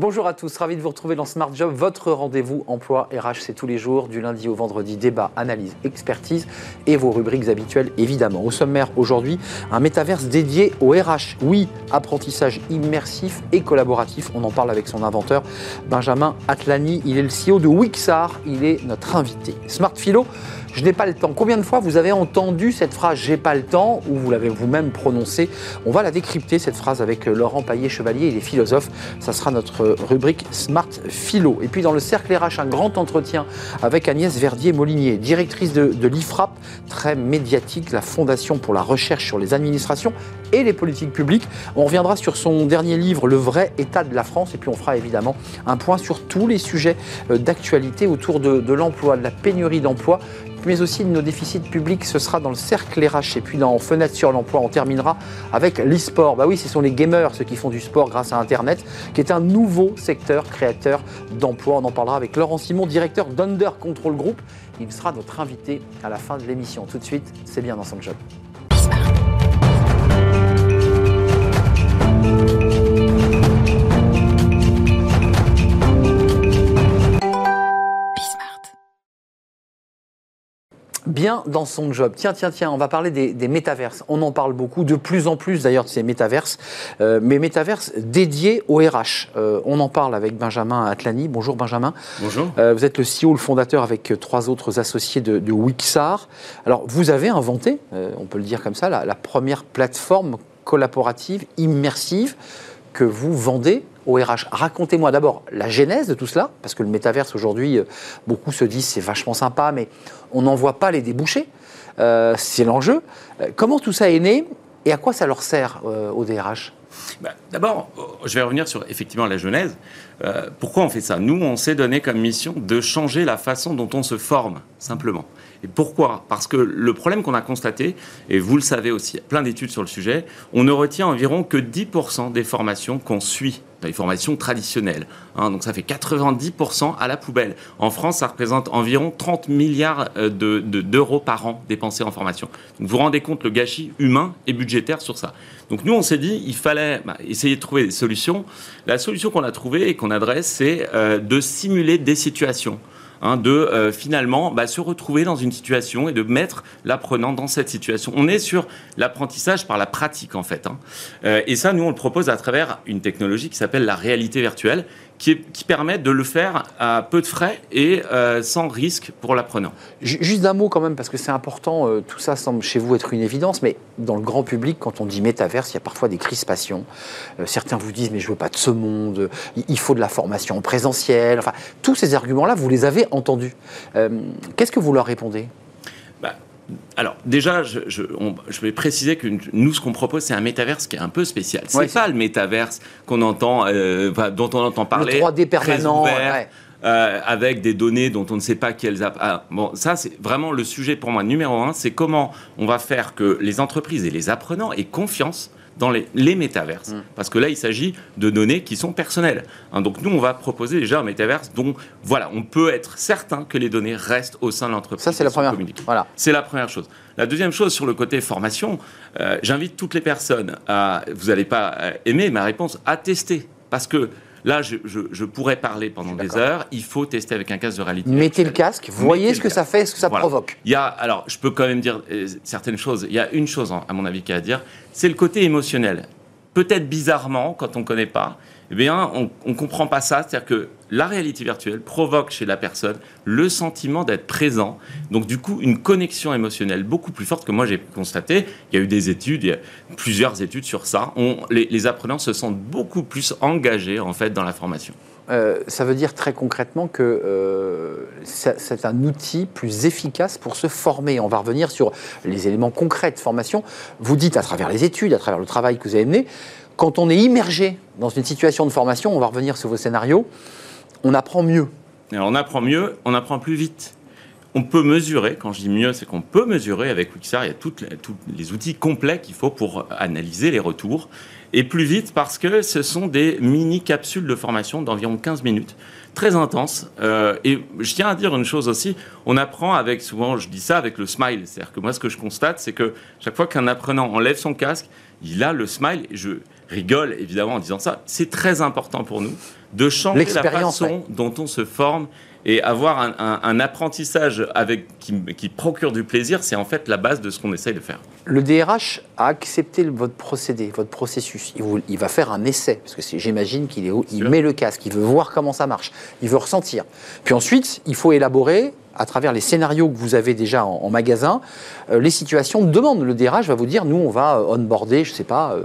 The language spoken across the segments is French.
Bonjour à tous, ravi de vous retrouver dans Smart Job, votre rendez-vous emploi RH, c'est tous les jours, du lundi au vendredi, débat, analyse, expertise et vos rubriques habituelles évidemment. Au sommaire aujourd'hui, un métaverse dédié au RH. Oui, apprentissage immersif et collaboratif, on en parle avec son inventeur Benjamin Atlani, il est le CEO de Wixar, il est notre invité. Smart Philo, je n'ai pas le temps. Combien de fois vous avez entendu cette phrase j'ai pas le temps ou vous l'avez vous-même prononcée? On va la décrypter cette phrase avec Laurent Paillet-Chevalier, il est philosophe. Ça sera notre rubrique Smart Philo. Et puis dans le cercle RH, un grand entretien avec Agnès Verdier-Molinier, directrice de, l'IFRAP, très médiatique, la Fondation pour la recherche sur les administrations et les politiques publiques. On reviendra sur son dernier livre, Le vrai état de la France, et puis on fera évidemment un point sur tous les sujets euh, d'actualité autour de l'emploi, de la pénurie d'emploi mais aussi de nos déficits publics. Ce sera dans le cercle RH. Et puis dans Fenêtre sur l'emploi, on terminera avec l'e-sport. Bah oui, ce sont les gamers, ceux qui font du sport grâce à Internet, qui est un nouveau secteur créateur d'emplois. On en parlera avec Laurent Simon, directeur d'Under Control Group. Il sera notre invité à la fin de l'émission. Tout de suite, c'est bien dans son job. Bien dans son job. Tiens, tiens, tiens, on va parler des, métaverses. On en parle beaucoup, de plus en plus d'ailleurs de ces métaverses, euh, mais métaverses dédiés au RH. Euh, on en parle avec Benjamin Atlani. Bonjour Benjamin. Bonjour. Euh, vous êtes le CEO, le fondateur avec trois autres associés de, Wixar. Alors, vous avez inventé, on peut le dire comme ça, la première plateforme collaborative, immersive, que vous vendez au RH. Racontez-moi d'abord la genèse de tout cela, parce que le métaverse aujourd'hui, beaucoup se disent c'est vachement sympa, mais on n'en voit pas les débouchés. Euh, c'est l'enjeu. Euh, comment tout ça est né et à quoi ça leur sert euh, au DRH bah, D'abord, je vais revenir sur effectivement la genèse. pourquoi on fait ça? Nous, on s'est donné comme mission de changer la façon dont on se forme, simplement. Et pourquoi? Parce que le problème qu'on a constaté, et vous le savez aussi, il y a plein d'études sur le sujet, on ne retient environ que 10% des formations qu'on suit dans les formations traditionnelles. Hein. donc ça fait 90% à la poubelle. En France, ça représente environ 30 milliards euh, d'euros par an dépensés en formation. Donc vous vous rendez compte le gâchis humain et budgétaire sur ça. Donc nous, on s'est dit, il fallait bah, essayer de trouver des solutions. La solution qu'on a trouvée et qu'on adresse, c'est euh, de simuler des situations. Hein, de euh, finalement bah, se retrouver dans une situation et de mettre l'apprenant dans cette situation. On est sur l'apprentissage par la pratique en fait. Hein. Euh, et ça, nous, on le propose à travers une technologie qui s'appelle la réalité virtuelle qui, permet de le faire à peu de frais et euh, sans risque pour l'apprenant. Juste un mot quand même, parce que c'est important, euh, tout ça semble chez vous être une évidence, mais dans le grand public, quand on dit métaverse, il y a parfois des crispations. Euh, certains vous disent, mais je veux pas de ce monde, il faut de la formation présentielle. Enfin, tous ces arguments-là, vous les avez entendus. Qu'est-ce que vous leur répondez? Alors déjà, je, vais préciser que nous, ce qu'on propose, c'est un métaverse qui est un peu spécial. C'est n'est pas le métaverse qu'on entend, euh, dont on entend parler. Le 3D permanent. Euh, avec des données dont on ne sait pas quelles. Ah, bon, ça, c'est vraiment le sujet pour moi numéro un. C'est comment on va faire que les entreprises et les apprenants aient confiance dans les, les métaverses. Mm. Parce que là, il s'agit de données qui sont personnelles. Hein, donc nous, on va proposer déjà un métaverse dont, voilà, on peut être certain que les données restent au sein de l'entreprise. Ça, c'est la première. Voilà. C'est la première chose. La deuxième chose, sur le côté formation, euh, j'invite toutes les personnes à, vous n'allez pas euh, aimer ma réponse, à tester. Parce que Là, je, pourrais parler pendant des heures. Il faut tester avec un casque de réalité. Mettez le casque, voyez ce que ça fait, ce que ça provoque. Il y a, alors, je peux quand même dire euh, certaines choses. Il y a une chose, à mon avis, qu'il y a à dire, c'est le côté émotionnel. Peut-être bizarrement, quand on ne connaît pas, eh bien, on ne comprend pas ça. C'est-à-dire que la réalité virtuelle provoque chez la personne le sentiment d'être présent. Donc, du coup, une connexion émotionnelle beaucoup plus forte que moi j'ai constaté. Il y a eu des études, il y a plusieurs études sur ça. Les, apprenants se sentent beaucoup plus engagés, en fait, dans la formation. Euh, ça veut dire très concrètement que euh, c'est un outil plus efficace pour se former. On va revenir sur les éléments concrets de formation. Vous dites à travers les études, à travers le travail que vous avez mené, quand on est immergé dans une situation de formation, on va revenir sur vos scénarios, on apprend mieux. on apprend mieux, on apprend plus vite. On peut mesurer, quand je dis mieux, c'est qu'on peut mesurer avec Wixar, il y a tous les outils complets qu'il faut pour analyser les retours. et plus vite parce que ce sont des mini capsules de formation d'environ 15 minutes très intense. Euh, et je tiens à dire une chose aussi, on apprend avec, souvent je dis ça, avec le smile. C'est-à-dire que moi ce que je constate, c'est que chaque fois qu'un apprenant enlève son casque, il a le smile. Et je rigole évidemment en disant ça. C'est très important pour nous de changer la façon dont on se forme et avoir un, apprentissage avec, qui, procure du plaisir, c'est en fait la base de ce qu'on essaye de faire. Le DRH a accepté votre procédé, votre processus. Il, va faire un essai, parce que j'imagine qu'il il met le casque, il veut voir comment ça marche, il veut ressentir. Puis ensuite, il faut élaborer à travers les scénarios que vous avez déjà en, magasin, euh, les situations de demande. Le DRH va vous dire, nous, on va onboarder, je ne sais pas,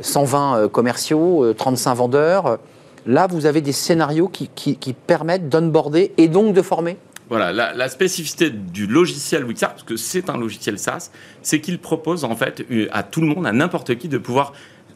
120 euh, euh, commerciaux, 35 vendeurs. Là, vous avez des scénarios qui, qui, permettent d'onboarder et donc de former voilà, la, spécificité du logiciel Wixar, parce que c'est un logiciel SaaS, c'est qu'il propose en fait à tout le monde, à n'importe qui, de pouvoir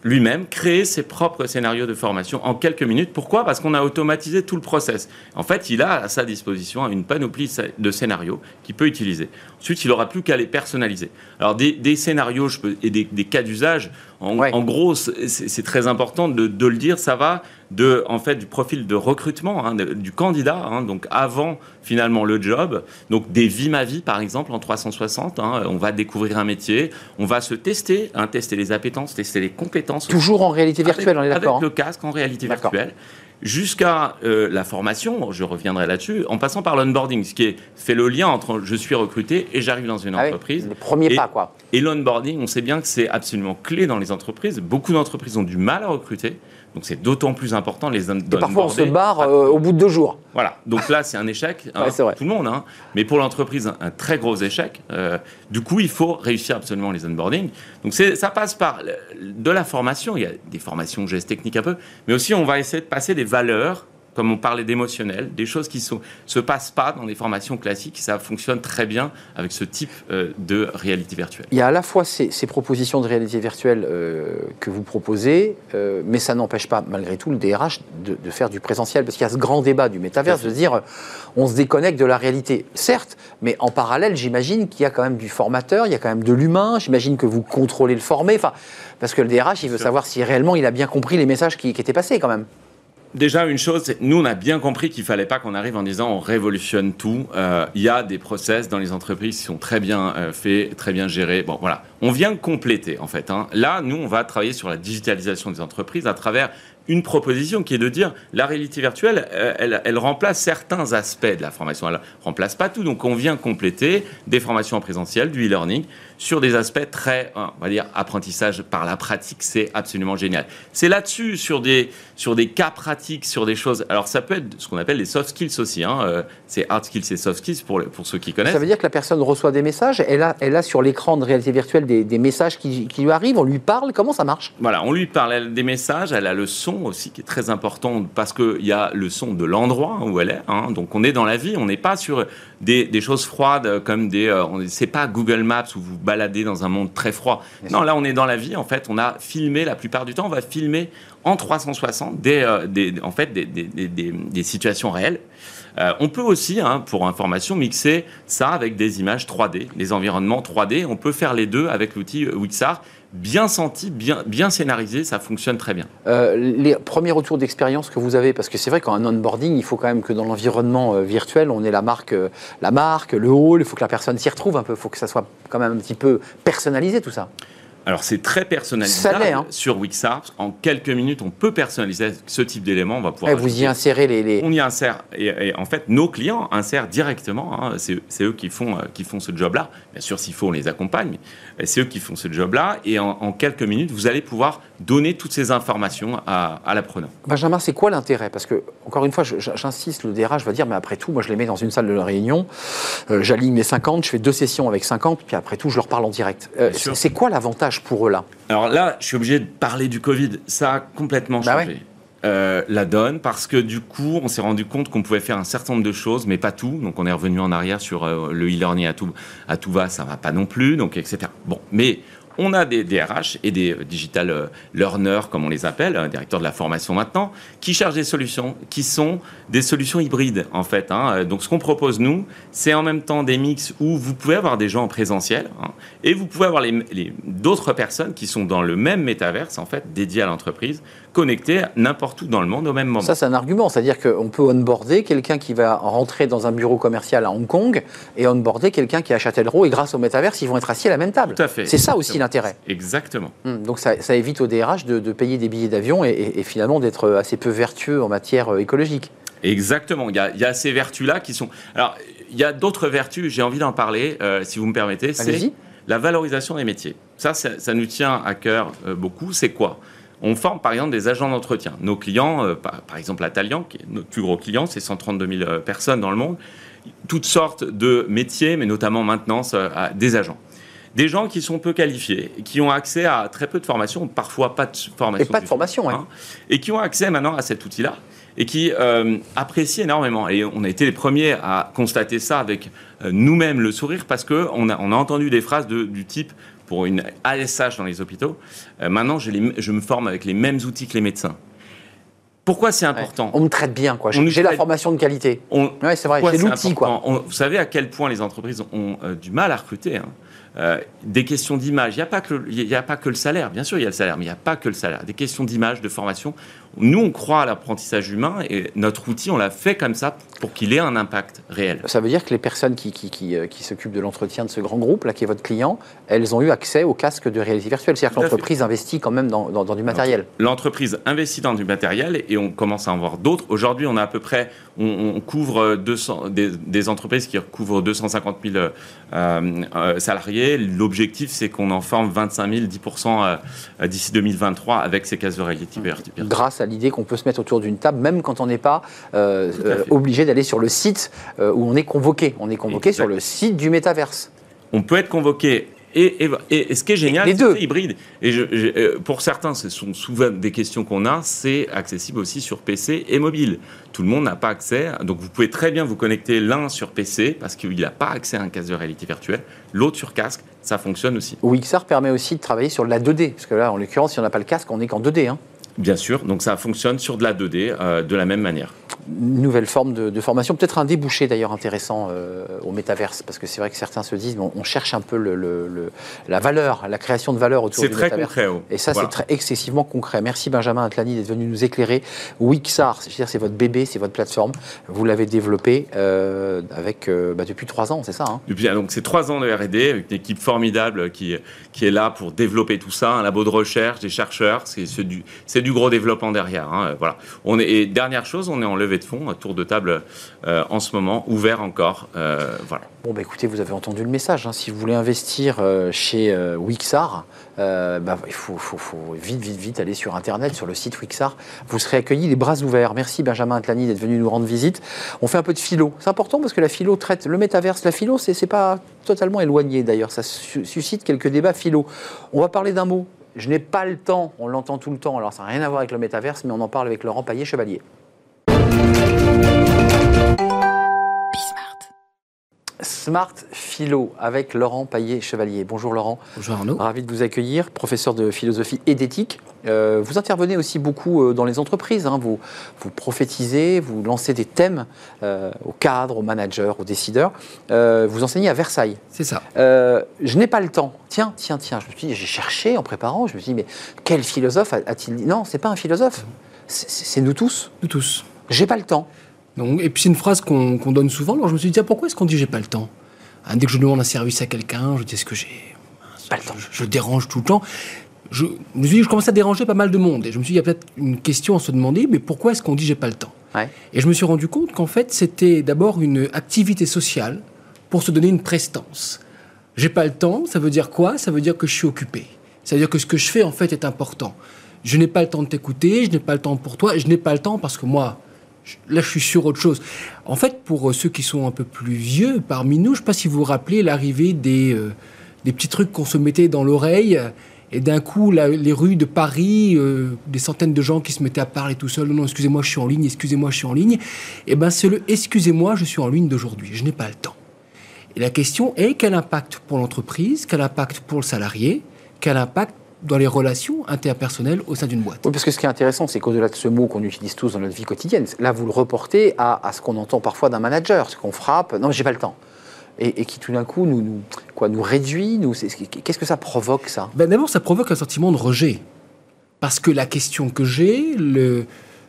lui-même créer ses propres scénarios de formation en quelques minutes. Pourquoi? Parce qu'on a automatisé tout le process. En fait, il a à sa disposition une panoplie de scénarios qu'il peut utiliser. Ensuite, il n'aura plus qu'à les personnaliser. Alors, des, scénarios je peux, et des, cas d'usage, en, gros, c'est très important de, le dire, ça va de, en fait, du profil de recrutement hein, du candidat, hein, donc avant finalement le job, donc des vies ma vie par exemple en 360, hein, on va découvrir un métier, on va se tester, tester les appétences, tester les compétences. Toujours en réalité virtuelle, on est d'accord. Avec le casque en réalité virtuelle jusqu'à euh, la formation, je reviendrai là-dessus, en passant par l'onboarding, ce qui est, fait le lien entre je suis recruté et j'arrive dans une ah entreprise. le premier pas, quoi. Et l'onboarding, on sait bien que c'est absolument clé dans les entreprises. Beaucoup d'entreprises ont du mal à recruter. Donc c'est d'autant plus important les Et parfois on se barre euh, au bout de deux jours. Voilà. Donc là c'est un échec hein, pour tout le monde, hein. mais pour l'entreprise un, très gros échec. Euh, du coup il faut réussir absolument les onboarding. Donc ça passe par de la formation. Il y a des formations gestes techniques un peu, mais aussi on va essayer de passer des valeurs comme on parlait d'émotionnel, des choses qui ne se passent pas dans des formations classiques. Ça fonctionne très bien avec ce type euh, de réalité virtuelle. Il y a à la fois ces, propositions de réalité virtuelle euh, que vous proposez, euh, mais ça n'empêche pas, malgré tout, le DRH de, faire du présentiel, parce qu'il y a ce grand débat du métaverse de dire on se déconnecte de la réalité. Certes, mais en parallèle, j'imagine qu'il y a quand même du formateur, il y a quand même de l'humain, j'imagine que vous contrôlez le formé, enfin, parce que le DRH, il veut savoir si réellement il a bien compris les messages qui, qui étaient passés quand même déjà, une chose, nous, on a bien compris qu'il fallait pas qu'on arrive en disant on révolutionne tout. Euh, il y a des process dans les entreprises qui sont très bien euh, faits, très bien gérés. Bon, voilà. On vient compléter, en fait. Hein. Là, nous, on va travailler sur la digitalisation des entreprises à travers une proposition qui est de dire la réalité virtuelle, euh, elle, remplace certains aspects de la formation. Elle remplace pas tout. Donc, on vient compléter des formations en présentiel, du e-learning, sur des aspects très, on va dire, apprentissage par la pratique. C'est absolument génial. C'est là-dessus, sur des, sur des cas pratiques, sur des choses. Alors, ça peut être ce qu'on appelle les soft skills aussi. Hein. Euh, c'est hard skills et soft skills pour, pour ceux qui connaissent. Ça veut dire que la personne reçoit des messages. Elle a, elle a sur l'écran de réalité virtuelle des, des messages qui, qui lui arrivent. On lui parle. Comment ça marche? Voilà, on lui parle des messages. Elle a le son aussi qui est très important parce qu'il y a le son de l'endroit où elle est. Hein. donc on est dans la vie, on n'est pas sur des, choses froides comme des. Euh, c'est pas Google Maps où vous baladez dans un monde très froid. non, là on est dans la vie. En fait, on a filmé la plupart du temps, on va filmer en 360 des, euh, des en fait des, des situations réelles. Euh, on peut aussi, hein, pour information, mixer ça avec des images 3D, des environnements 3D. On peut faire les deux avec l'outil Wixar bien senti, bien, bien scénarisé, ça fonctionne très bien. Euh, les premiers retours d'expérience que vous avez, parce que c'est vrai qu'en onboarding, il faut quand même que dans l'environnement euh, virtuel, on ait la marque, la marque, le hall, il faut que la personne s'y retrouve un peu, il faut que ça soit quand même un petit peu personnalisé tout ça. Alors c'est très personnalisable hein. sur Wixar. En quelques minutes, on peut personnaliser ce type d'éléments. On va pouvoir. vous y insérez les, On y insère. Et, en fait, nos clients insèrent directement. Hein. c'est eux qui font, euh, qui font ce job-là. Bien sûr, s'il faut, on les accompagne. C'est eux qui font ce job-là. Et en, quelques minutes, vous allez pouvoir donner toutes ces informations à, à l'apprenant. Benjamin, c'est quoi l'intérêt? Parce que, encore une fois, j'insiste, le DRH va dire, mais après tout, moi je les mets dans une salle de réunion, euh, j'aligne les 50, je fais deux sessions avec 50, puis après tout, je leur parle en direct. Euh, c'est quoi l'avantage pour eux là? Alors là, je suis obligé de parler du Covid. Ça a complètement bah changé. Euh, la donne parce que du coup, on s'est rendu compte qu'on pouvait faire un certain nombre de choses, mais pas tout. Donc, on est revenu en arrière sur le e-learning à tout, à tout va, ça va pas non plus, donc etc. Bon, mais on a des DRH et des digital learners, comme on les appelle, directeurs de la formation maintenant, qui cherchent des solutions qui sont des solutions hybrides, en fait. Hein. Donc, ce qu'on propose, nous, c'est en même temps des mix où vous pouvez avoir des gens en présentiel hein, et vous pouvez avoir les, d'autres personnes qui sont dans le même métaverse, en fait, dédié à l'entreprise, connectés n'importe où dans le monde au même moment. Ça, c'est un argument. C'est-à-dire qu'on peut onboarder quelqu'un qui va rentrer dans un bureau commercial à Hong Kong et onboarder quelqu'un qui est à Châtellerault et grâce au métaverse, ils vont être assis à la même table. Tout à fait. C'est ça aussi l'intérêt. Exactement. Hum, donc ça, évite au DRH de, payer des billets d'avion et, finalement d'être assez peu vertueux en matière euh, écologique. Exactement. Il y a, ces vertus-là qui sont. Alors, il y a d'autres vertus, j'ai envie d'en parler, euh, si vous me permettez. C'est la valorisation des métiers. Ça, ça, nous tient à cœur euh, beaucoup. C'est quoi? On forme par exemple des agents d'entretien. Nos clients, par, exemple Atalian, qui est notre plus gros client, c'est 132 000 personnes dans le monde, toutes sortes de métiers, mais notamment maintenance à des agents des gens qui sont peu qualifiés, qui ont accès à très peu de formation, parfois pas de formation. Et pas de formation, hein, Et qui ont accès maintenant à cet outil-là et qui euh, apprécient énormément. Et on a été les premiers à constater ça avec euh, nous-mêmes le sourire parce qu'on a, on a entendu des phrases du type pour une ASH dans les hôpitaux, euh, maintenant je, je me forme avec les mêmes outils que les médecins. Pourquoi c'est important On me traite bien, quoi. J'ai la formation de qualité. Oui, c'est vrai. C'est l'outil, quoi. vous savez à quel point les entreprises ont du mal à recruter. Hein. Euh, des questions d'image. Il n'y a, pas que le, a pas que le salaire, bien sûr, il y a le salaire, mais il n'y a pas que le salaire. Des questions d'image, de formation. Nous, on croit à l'apprentissage humain et notre outil, on l'a fait comme ça pour qu'il ait un impact réel. Ça veut dire que les personnes qui, qui, qui, euh, s'occupent de l'entretien de ce grand groupe, là, qui est votre client, elles ont eu accès au casque de réalité virtuelle. C'est-à-dire que l'entreprise investit quand même dans, dans, du matériel. L'entreprise investit dans du matériel et on commence à en voir d'autres. Aujourd'hui, on a à peu près, on, couvre 200, des, entreprises qui couvrent 250 000 euh, salariés L'objectif, c'est qu'on en forme 25 000, 10% d'ici 2023 avec ces cases de réalité virtuelle. Grâce à l'idée qu'on peut se mettre autour d'une table, même quand on n'est pas euh, euh, obligé d'aller sur le site euh, où on est convoqué. On est convoqué sur le site du métaverse. On peut être convoqué et, ce qui est génial, c'est hybride. Et je, pour certains, ce sont souvent des questions qu'on a, c'est accessible aussi sur PC et mobile. Tout le monde n'a pas accès, donc vous pouvez très bien vous connecter l'un sur PC parce qu'il n'a pas accès à un casque de réalité virtuelle, l'autre sur casque, ça fonctionne aussi. Wixar permet aussi de travailler sur la 2D, parce que là, en l'occurrence, si on n'a pas le casque, on n'est qu'en 2D. Hein. Bien sûr, donc ça fonctionne sur de la 2D euh, de la même manière. Nouvelle forme de, formation, peut-être un débouché d'ailleurs intéressant euh, au métaverse, parce que c'est vrai que certains se disent, on cherche un peu le, la valeur, la création de valeur autour du métaverse. C'est très concret. Et ça, c'est excessivement concret. Merci Benjamin Atlani d'être venu nous éclairer. Wixar, c'est votre bébé, c'est votre plateforme. Vous l'avez développé euh, avec, bah, depuis trois ans, c'est ça hein? Depuis, donc c'est trois ans de R&D, avec une équipe formidable qui, qui est là pour développer tout ça, un labo de recherche, des chercheurs, c'est du, du gros développement derrière. Hein, voilà. On est, et dernière chose, on est en levée de fonds, tour de table euh, en ce moment, ouvert encore. Euh. Bon, bah, écoutez, vous avez entendu le message. Hein. Si vous voulez investir euh, chez Wixar, bah, il faut, vite, vite, vite aller sur Internet, sur le site Wixar. Vous serez accueillis les bras ouverts. Merci Benjamin Atlani d'être venu nous rendre visite. On fait un peu de philo. C'est important parce que la philo traite le métaverse. La philo, c'est pas totalement éloigné d'ailleurs. Ça suscite quelques débats philo. On va parler d'un mot je n'ai pas le temps, on l'entend tout le temps, alors ça n'a rien à voir avec le métaverse, mais on en parle avec Laurent Paillet-Chevalier. Smart Philo avec Laurent Paillet-Chevalier. Bonjour Laurent. Bonjour Arnaud. Ravi de vous accueillir, professeur de philosophie et d'éthique. Euh, vous intervenez aussi beaucoup euh, dans les entreprises. Hein. Vous, vous prophétisez, vous lancez des thèmes euh, aux cadres, aux managers, aux décideurs. vous enseignez à Versailles. C'est ça. je n'ai pas le temps. Tiens, tiens, tiens. Je me suis dit, j'ai cherché en préparant. Je me suis dit, mais quel philosophe a-t-il dit? Non, c'est pas un philosophe. C'est nous tous. Nous tous. J'ai pas le temps et puis c'est une phrase qu'on donne souvent. Alors je me suis dit, pourquoi est-ce qu'on dit j'ai pas le temps? Hein, Dès que je demande un service à quelqu'un, je dis est-ce que j'ai pas le temps je, dérange tout le temps? Je, me suis dit, je commence à déranger pas mal de monde. Et je me suis dit, il y a peut-être une question à se demander, mais pourquoi est-ce qu'on dit j'ai pas le temps? Et je me suis rendu compte qu'en fait, c'était d'abord une activité sociale pour se donner une prestance. J'ai pas le temps, ça veut dire quoi? Ça veut dire que je suis occupé. Ça veut dire que ce que je fais, en fait, est important. Je n'ai pas le temps de t'écouter, je n'ai pas le temps pour toi, je n'ai pas le temps parce que moi, là, je suis sur autre chose. En fait, pour euh, ceux qui sont un peu plus vieux parmi nous, je ne sais pas si vous vous rappelez l'arrivée des, euh, des petits trucs qu'on se mettait dans l'oreille. Et d'un coup, les rues de Paris, euh, des centaines de gens qui se mettaient à parler tout seuls. Non, excusez-moi, je suis en ligne, excusez-moi, je suis en ligne. Et eh ben, c'est le excusez-moi, je suis en ligne d'aujourd'hui. Je n'ai pas le temps. Et la question est quel impact pour l'entreprise, quel impact pour le salarié, quel impact dans les relations interpersonnelles au sein d'une boîte. Oui, parce que ce qui est intéressant, c'est qu'au-delà de ce mot qu'on utilise tous dans notre vie quotidienne, là, vous le reportez à, ce qu'on entend parfois d'un manager, ce qu'on frappe, non, j'ai pas le temps. Et, qui tout d'un coup nous, nous, quoi, nous réduit. Nous, qu'est-ce que ça provoque, ça? Ben, D'abord, ça provoque un sentiment de rejet. Parce que la question que j'ai, le,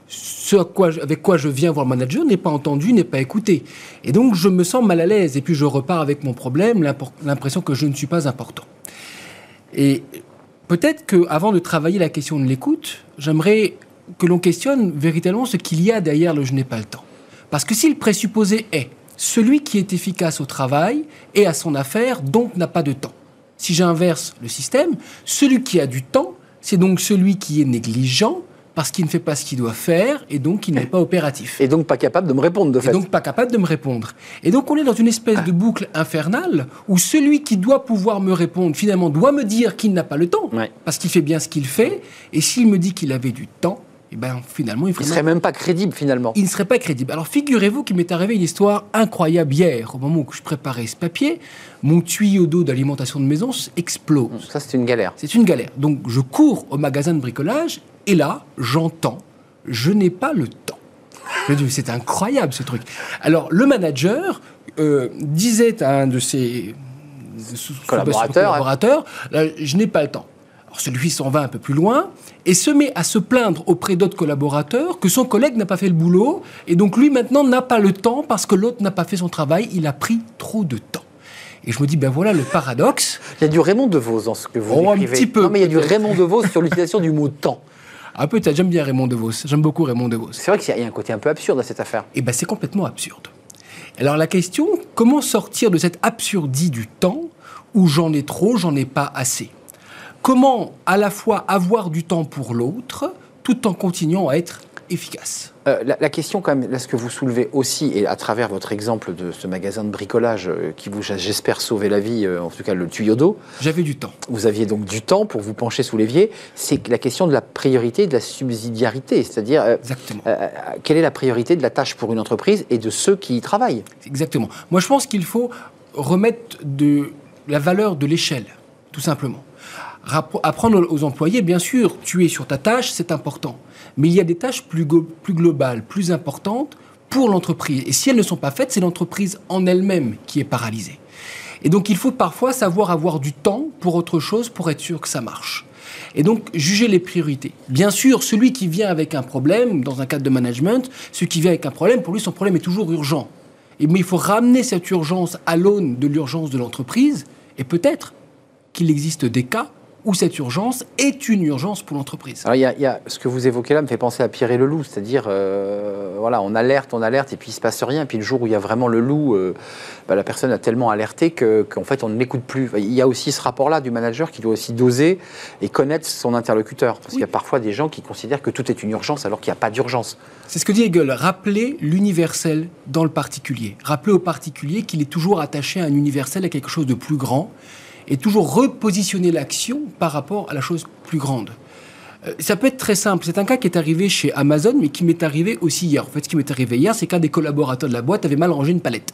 ce avec quoi je viens voir le manager n'est pas entendu, n'est pas écouté. Et donc, je me sens mal à l'aise. Et puis, je repars avec mon problème, l'impression que je ne suis pas important. Et peut-être qu'avant de travailler la question de l'écoute, j'aimerais que l'on questionne véritablement ce qu'il y a derrière le je n'ai pas le temps. Parce que si le présupposé est celui qui est efficace au travail et à son affaire, donc n'a pas de temps. Si j'inverse le système, celui qui a du temps, c'est donc celui qui est négligent parce qu'il ne fait pas ce qu'il doit faire et donc il n'est pas opératif. Et donc pas capable de me répondre, de fait. Et donc pas capable de me répondre. Et donc on est dans une espèce de boucle infernale où celui qui doit pouvoir me répondre finalement doit me dire qu'il n'a pas le temps parce qu'il fait bien ce qu'il fait et s'il me dit qu'il avait du temps, et eh ben finalement, il ne serait même pas crédible finalement. Il ne serait pas crédible. Alors figurez-vous qu'il m'est arrivé une histoire incroyable hier, au moment où je préparais ce papier, mon tuyau d'eau d'alimentation de maison explose. Ça c'est une galère. C'est une galère. Donc je cours au magasin de bricolage et là j'entends, je n'ai pas le temps. C'est incroyable ce truc. Alors le manager euh, disait à un de ses collaborateurs, collaborateurs je n'ai pas le temps. Alors celui s'en va un peu plus loin et se met à se plaindre auprès d'autres collaborateurs que son collègue n'a pas fait le boulot et donc lui maintenant n'a pas le temps parce que l'autre n'a pas fait son travail, il a pris trop de temps. Et je me dis, ben voilà le paradoxe. Il y a du Raymond DeVos dans ce que vous oh, Un petit peu. Non, mais il y a du Raymond DeVos sur l'utilisation du mot temps. Ah peut-être, j'aime bien Raymond DeVos. J'aime beaucoup Raymond DeVos. C'est vrai qu'il y a un côté un peu absurde à cette affaire. Eh ben c'est complètement absurde. Alors la question, comment sortir de cette absurdie du temps où j'en ai trop, j'en ai pas assez? Comment à la fois avoir du temps pour l'autre tout en continuant à être efficace euh, la, question, quand même, là, ce que vous soulevez aussi, et à travers votre exemple de ce magasin de bricolage euh, qui vous, j'espère, sauvé la vie, euh, en tout cas le tuyau d'eau. J'avais du temps. Vous aviez donc du temps pour vous pencher sous l'évier. C'est la question de la priorité, de la subsidiarité, c'est-à-dire. Exactement. quelle est la priorité de la tâche pour une entreprise et de ceux qui y travaillent? Exactement. Moi, je pense qu'il faut remettre de la valeur de l'échelle, tout simplement apprendre aux employés, bien sûr, tu es sur ta tâche, c'est important. Mais il y a des tâches plus, globales, plus importantes pour l'entreprise. Et si elles ne sont pas faites, c'est l'entreprise en elle-même qui est paralysée. Et donc il faut parfois savoir avoir du temps pour autre chose pour être sûr que ça marche. Et donc juger les priorités. Bien sûr, celui qui vient avec un problème, dans un cadre de management, celui qui vient avec un problème, pour lui, son problème est toujours urgent. Et, mais il faut ramener cette urgence à l'aune de l'urgence de l'entreprise, et peut-être qu'il existe des cas où cette urgence est une urgence pour l'entreprise. Alors, il y, a, ce que vous évoquez là me fait penser à Pierre et le loup, c'est-à-dire, euh, voilà, on alerte, on alerte, et puis il se passe rien. Et puis le jour où il y a vraiment le loup, euh, bah, la personne a tellement alerté qu'en fait, on ne l'écoute plus. Il y a aussi ce rapport-là du manager qui doit aussi doser et connaître son interlocuteur. Parce qu'il y a parfois des gens qui considèrent que tout est une urgence alors qu'il n'y a pas d'urgence. C'est ce que dit Hegel, rappeler l'universel dans le particulier. Rappeler au particulier qu'il est toujours attaché à un universel, à quelque chose de plus grand et toujours repositionner l'action par rapport à la chose plus grande. Euh, ça peut être très simple. C'est un cas qui est arrivé chez Amazon, mais qui m'est arrivé aussi hier. En fait, ce qui m'est arrivé hier, c'est qu'un des collaborateurs de la boîte avait mal rangé une palette.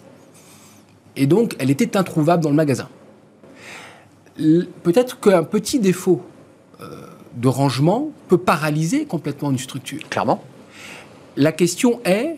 Et donc, elle était introuvable dans le magasin. Peut-être qu'un petit défaut euh, de rangement peut paralyser complètement une structure. Clairement. La question est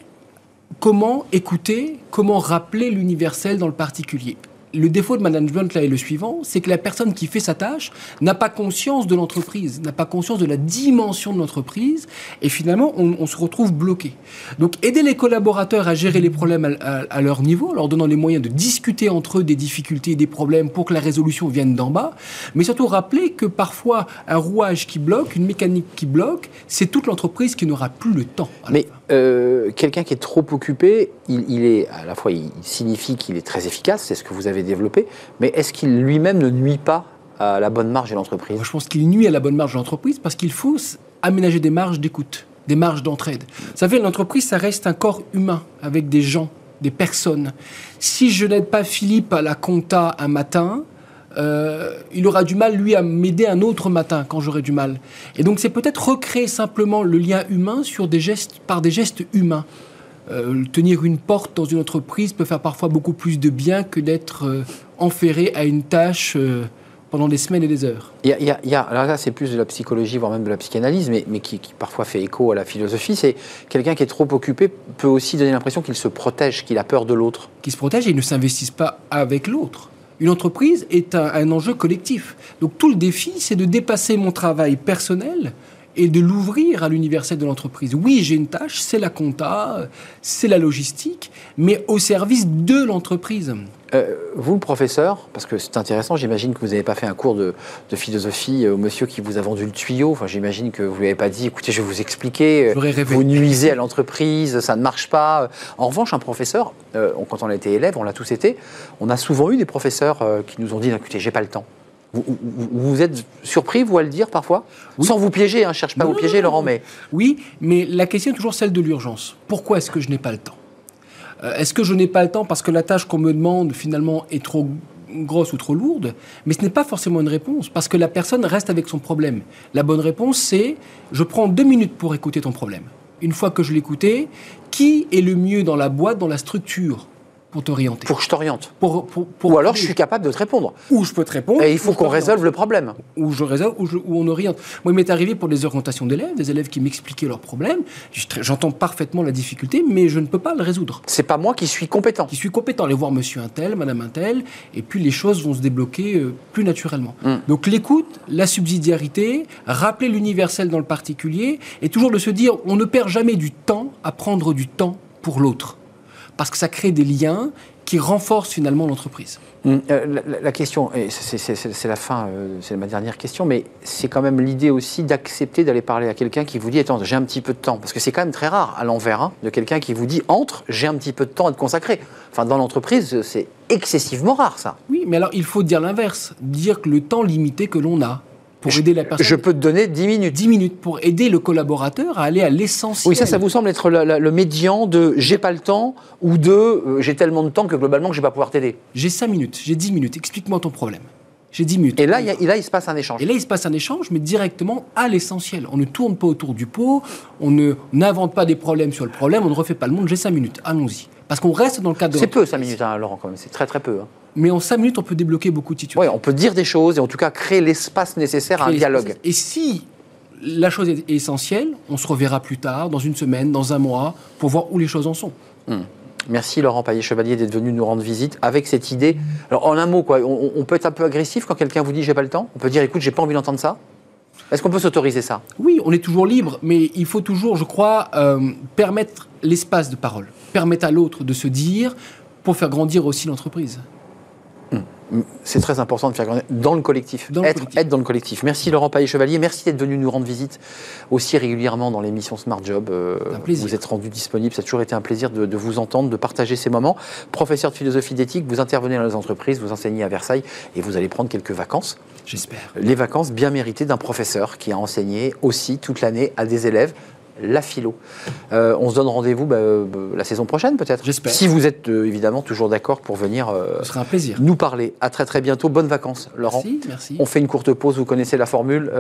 comment écouter, comment rappeler l'universel dans le particulier? Le défaut de management là est le suivant, c'est que la personne qui fait sa tâche n'a pas conscience de l'entreprise, n'a pas conscience de la dimension de l'entreprise, et finalement on, se retrouve bloqué. Donc aider les collaborateurs à gérer les problèmes à, leur niveau, leur donnant les moyens de discuter entre eux des difficultés et des problèmes pour que la résolution vienne d'en bas, mais surtout rappeler que parfois un rouage qui bloque, une mécanique qui bloque, c'est toute l'entreprise qui n'aura plus le temps. Mais euh, quelqu'un qui est trop occupé, il, est à la fois, il signifie qu'il est très efficace, c'est ce que vous avez développé, mais est-ce qu'il lui-même ne nuit pas à la bonne marge de l'entreprise? Je pense qu'il nuit à la bonne marge de l'entreprise parce qu'il faut aménager des marges d'écoute, des marges d'entraide. Vous savez, l'entreprise, ça reste un corps humain avec des gens, des personnes. Si je n'aide pas Philippe à la compta un matin, euh, il aura du mal, lui, à m'aider un autre matin quand j'aurai du mal. Et donc, c'est peut-être recréer simplement le lien humain sur des gestes, par des gestes humains. Euh, tenir une porte dans une entreprise peut faire parfois beaucoup plus de bien que d'être euh, enferré à une tâche pendant des semaines et des heures. Il y a, il y a- alors là, c'est plus de la psychologie, voire même de la psychanalyse, mais, mais qui, qui parfois fait écho à la philosophie. C'est quelqu'un qui est trop occupé peut aussi donner l'impression qu'il se protège, qu'il a peur de l'autre. qui se protègent et ne s'investissent pas avec l'autre. Une entreprise est un, enjeu collectif. Donc tout le défi, c'est de dépasser mon travail personnel et de l'ouvrir à l'universel de l'entreprise. Oui, j'ai une tâche, c'est la compta, c'est la logistique, mais au service de l'entreprise. Euh, vous, le professeur, parce que c'est intéressant, j'imagine que vous n'avez pas fait un cours de, de philosophie euh, au monsieur qui vous a vendu le tuyau. Enfin, j'imagine que vous lui avez pas dit, écoutez, je vais vous expliquer, euh, vous nuisez à l'entreprise, ça ne marche pas. En revanche, un professeur, euh, quand on a été élève, on l'a tous été, on a souvent eu des professeurs euh, qui nous ont dit, écoutez, j'ai pas le temps. Vous, vous- vous êtes surpris, vous, à le dire parfois? Oui. Sans vous piéger, hein, je cherche pas à vous piéger, non, Laurent, mais Oui, mais la question est toujours celle de l'urgence. Pourquoi est-ce que je n'ai pas le temps? Est-ce que je n'ai pas le temps parce que la tâche qu'on me demande finalement est trop grosse ou trop lourde? Mais ce n'est pas forcément une réponse parce que la personne reste avec son problème. La bonne réponse, c'est je prends deux minutes pour écouter ton problème. Une fois que je l'ai écouté, qui est le mieux dans la boîte, dans la structure? Pour t'orienter pour que je t'oriente. Pour- pour- pour- Ou alors, je suis capable de te répondre. Ou je peux te répondre. Et il ou faut qu'on résolve le problème. où je résolve, je- où on oriente. Moi, il m'est arrivé pour des orientations d'élèves, des élèves qui m'expliquaient leurs problèmes. Je- J'entends parfaitement la difficulté, mais je ne peux pas le résoudre. C'est pas moi qui suis compétent. Je suis compétent, aller voir monsieur un tel, madame un tel, et puis les choses vont se débloquer euh, plus naturellement. Mm. Donc l'écoute, la subsidiarité, rappeler l'universel dans le particulier, et toujours de se dire, on ne perd jamais du temps à prendre du temps pour l'autre. Parce que ça crée des liens qui renforcent finalement l'entreprise. Mm, euh, La, question, et c'est la fin, euh, c'est ma dernière question, mais c'est quand même l'idée aussi d'accepter d'aller parler à quelqu'un qui vous dit Attends, j'ai un petit peu de temps. Parce que c'est quand même très rare à l'envers hein, de quelqu'un qui vous dit Entre, j'ai un petit peu de temps à te consacrer. Enfin, dans l'entreprise, c'est excessivement rare ça. Oui, mais alors il faut dire l'inverse, dire que le temps limité que l'on a pour aider la personne. Je peux te donner 10 minutes. 10 minutes pour aider le collaborateur à aller à l'essentiel. Oui, ça, ça vous semble être la- la- le médian de j'ai pas le temps ou de euh, j'ai tellement de temps que globalement je vais pas pouvoir t'aider. J'ai 5 minutes, j'ai 10 minutes, explique-moi ton problème. J'ai 10 minutes. Et là, il y a- et là, il se passe un échange. Et là, il se passe un échange, mais directement à l'essentiel. On ne tourne pas autour du pot, on ne n'invente pas des problèmes sur le problème, on ne refait pas le monde. J'ai 5 minutes, allons-y. Parce qu'on reste dans le cadre de C'est peu, l'entreprise. 5 minutes, hein, Laurent, quand même. C'est très très peu. hein. Mais en 5 minutes, on peut débloquer beaucoup de situations. Ouais, on peut dire des choses et en tout cas créer l'espace nécessaire à un dialogue. Et si la chose est essentielle, on se reverra plus tard, dans une semaine, dans un mois, pour voir où les choses en sont. Merci Laurent Paillet-Chevalier d'être venu nous rendre visite avec cette idée. Alors en un mot, quoi, on, on peut être un peu agressif quand quelqu'un vous dit j'ai pas le temps? On peut dire écoute, j'ai pas envie d'entendre ça? Est-ce qu'on peut s'autoriser ça? Oui, on est toujours libre, mais il faut toujours, je crois, euh, permettre l'espace de parole, permettre à l'autre de se dire pour faire grandir aussi l'entreprise. C'est très important de faire grandir dans le collectif. Dans le être, collectif. être dans le collectif. Merci Laurent Paillet-Chevalier. Merci d'être venu nous rendre visite aussi régulièrement dans l'émission Smart Job. Euh, Un plaisir. Vous êtes rendu disponible. Ça a toujours été un plaisir de, de vous entendre, de partager ces moments. Professeur de philosophie d'éthique, vous intervenez dans les entreprises, vous enseignez à Versailles et vous allez prendre quelques vacances. J'espère. les vacances bien méritées d'un professeur qui a enseigné aussi toute l'année à des élèves la philo. Euh, on se donne rendez-vous bah, euh, la saison prochaine peut-être. J'espère. Si vous êtes euh, évidemment toujours d'accord pour venir Ce sera un plaisir. nous parler. À très très bientôt. Bonnes vacances Laurent. Merci, merci. On fait une courte pause, vous connaissez la formule.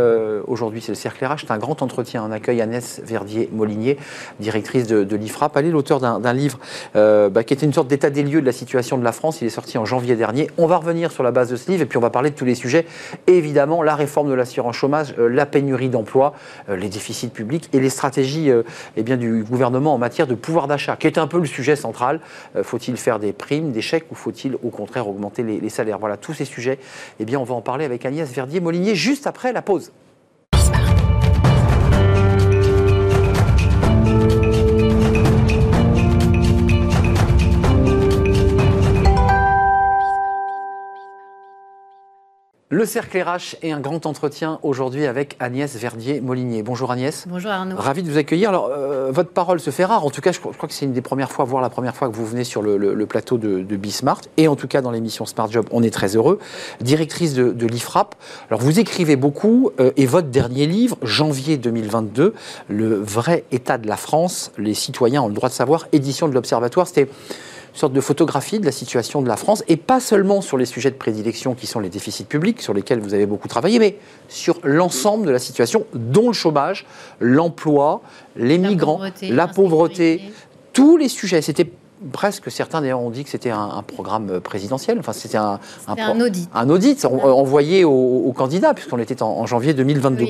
Aujourd'hui, c'est le Cercle RH. C'est un grand entretien. On accueille Agnès Verdier-Molinier, directrice de, de l'IFRAP. Elle est l'auteur d'un livre bah, qui était une sorte d'état des lieux de la situation de la France. Il est sorti en janvier dernier. On va revenir sur la base de ce livre et puis on va parler de tous les sujets. Et évidemment, la réforme de l'assurance chômage, la pénurie d'emploi, euh, les déficits publics et les stratégies euh, eh bien, du gouvernement en matière de pouvoir d'achat, qui est un peu le sujet central. Euh, faut-il faire des primes, des chèques ou faut-il au contraire augmenter les, salaires? Voilà, tous ces sujets, eh bien, on va en parler avec Agnès Verdier-Molinier juste après la pause. Le cercle RH est un grand entretien aujourd'hui avec Agnès Verdier-Molinier. Bonjour Agnès. Bonjour Arnaud. Ravi de vous accueillir. Alors, euh, votre parole se fait rare. En tout cas, je crois, je crois que c'est une des premières fois, voire la première fois que vous venez sur le, le- le plateau de, de Bismart. Et en tout cas, dans l'émission Smart Job, on est très heureux. Directrice de, de l'IFRAP. Alors, vous écrivez beaucoup. euh, et votre dernier livre, janvier 2022, Le vrai état de la France, les citoyens ont le droit de savoir, édition de l'Observatoire. C'était une sorte de photographie de la situation de la France, et pas seulement sur les sujets de prédilection qui sont les déficits publics, sur lesquels vous avez beaucoup travaillé, mais sur l'ensemble de la situation, dont le chômage, l'emploi, les La migrants, pauvreté, la pauvreté, tous les sujets. C'était presque certains d'ailleurs ont dit que c'était un, programme présidentiel. Enfin, c'était un, un, audit. Un audit envoyé aux, candidats, puisqu'on était en, janvier 2022.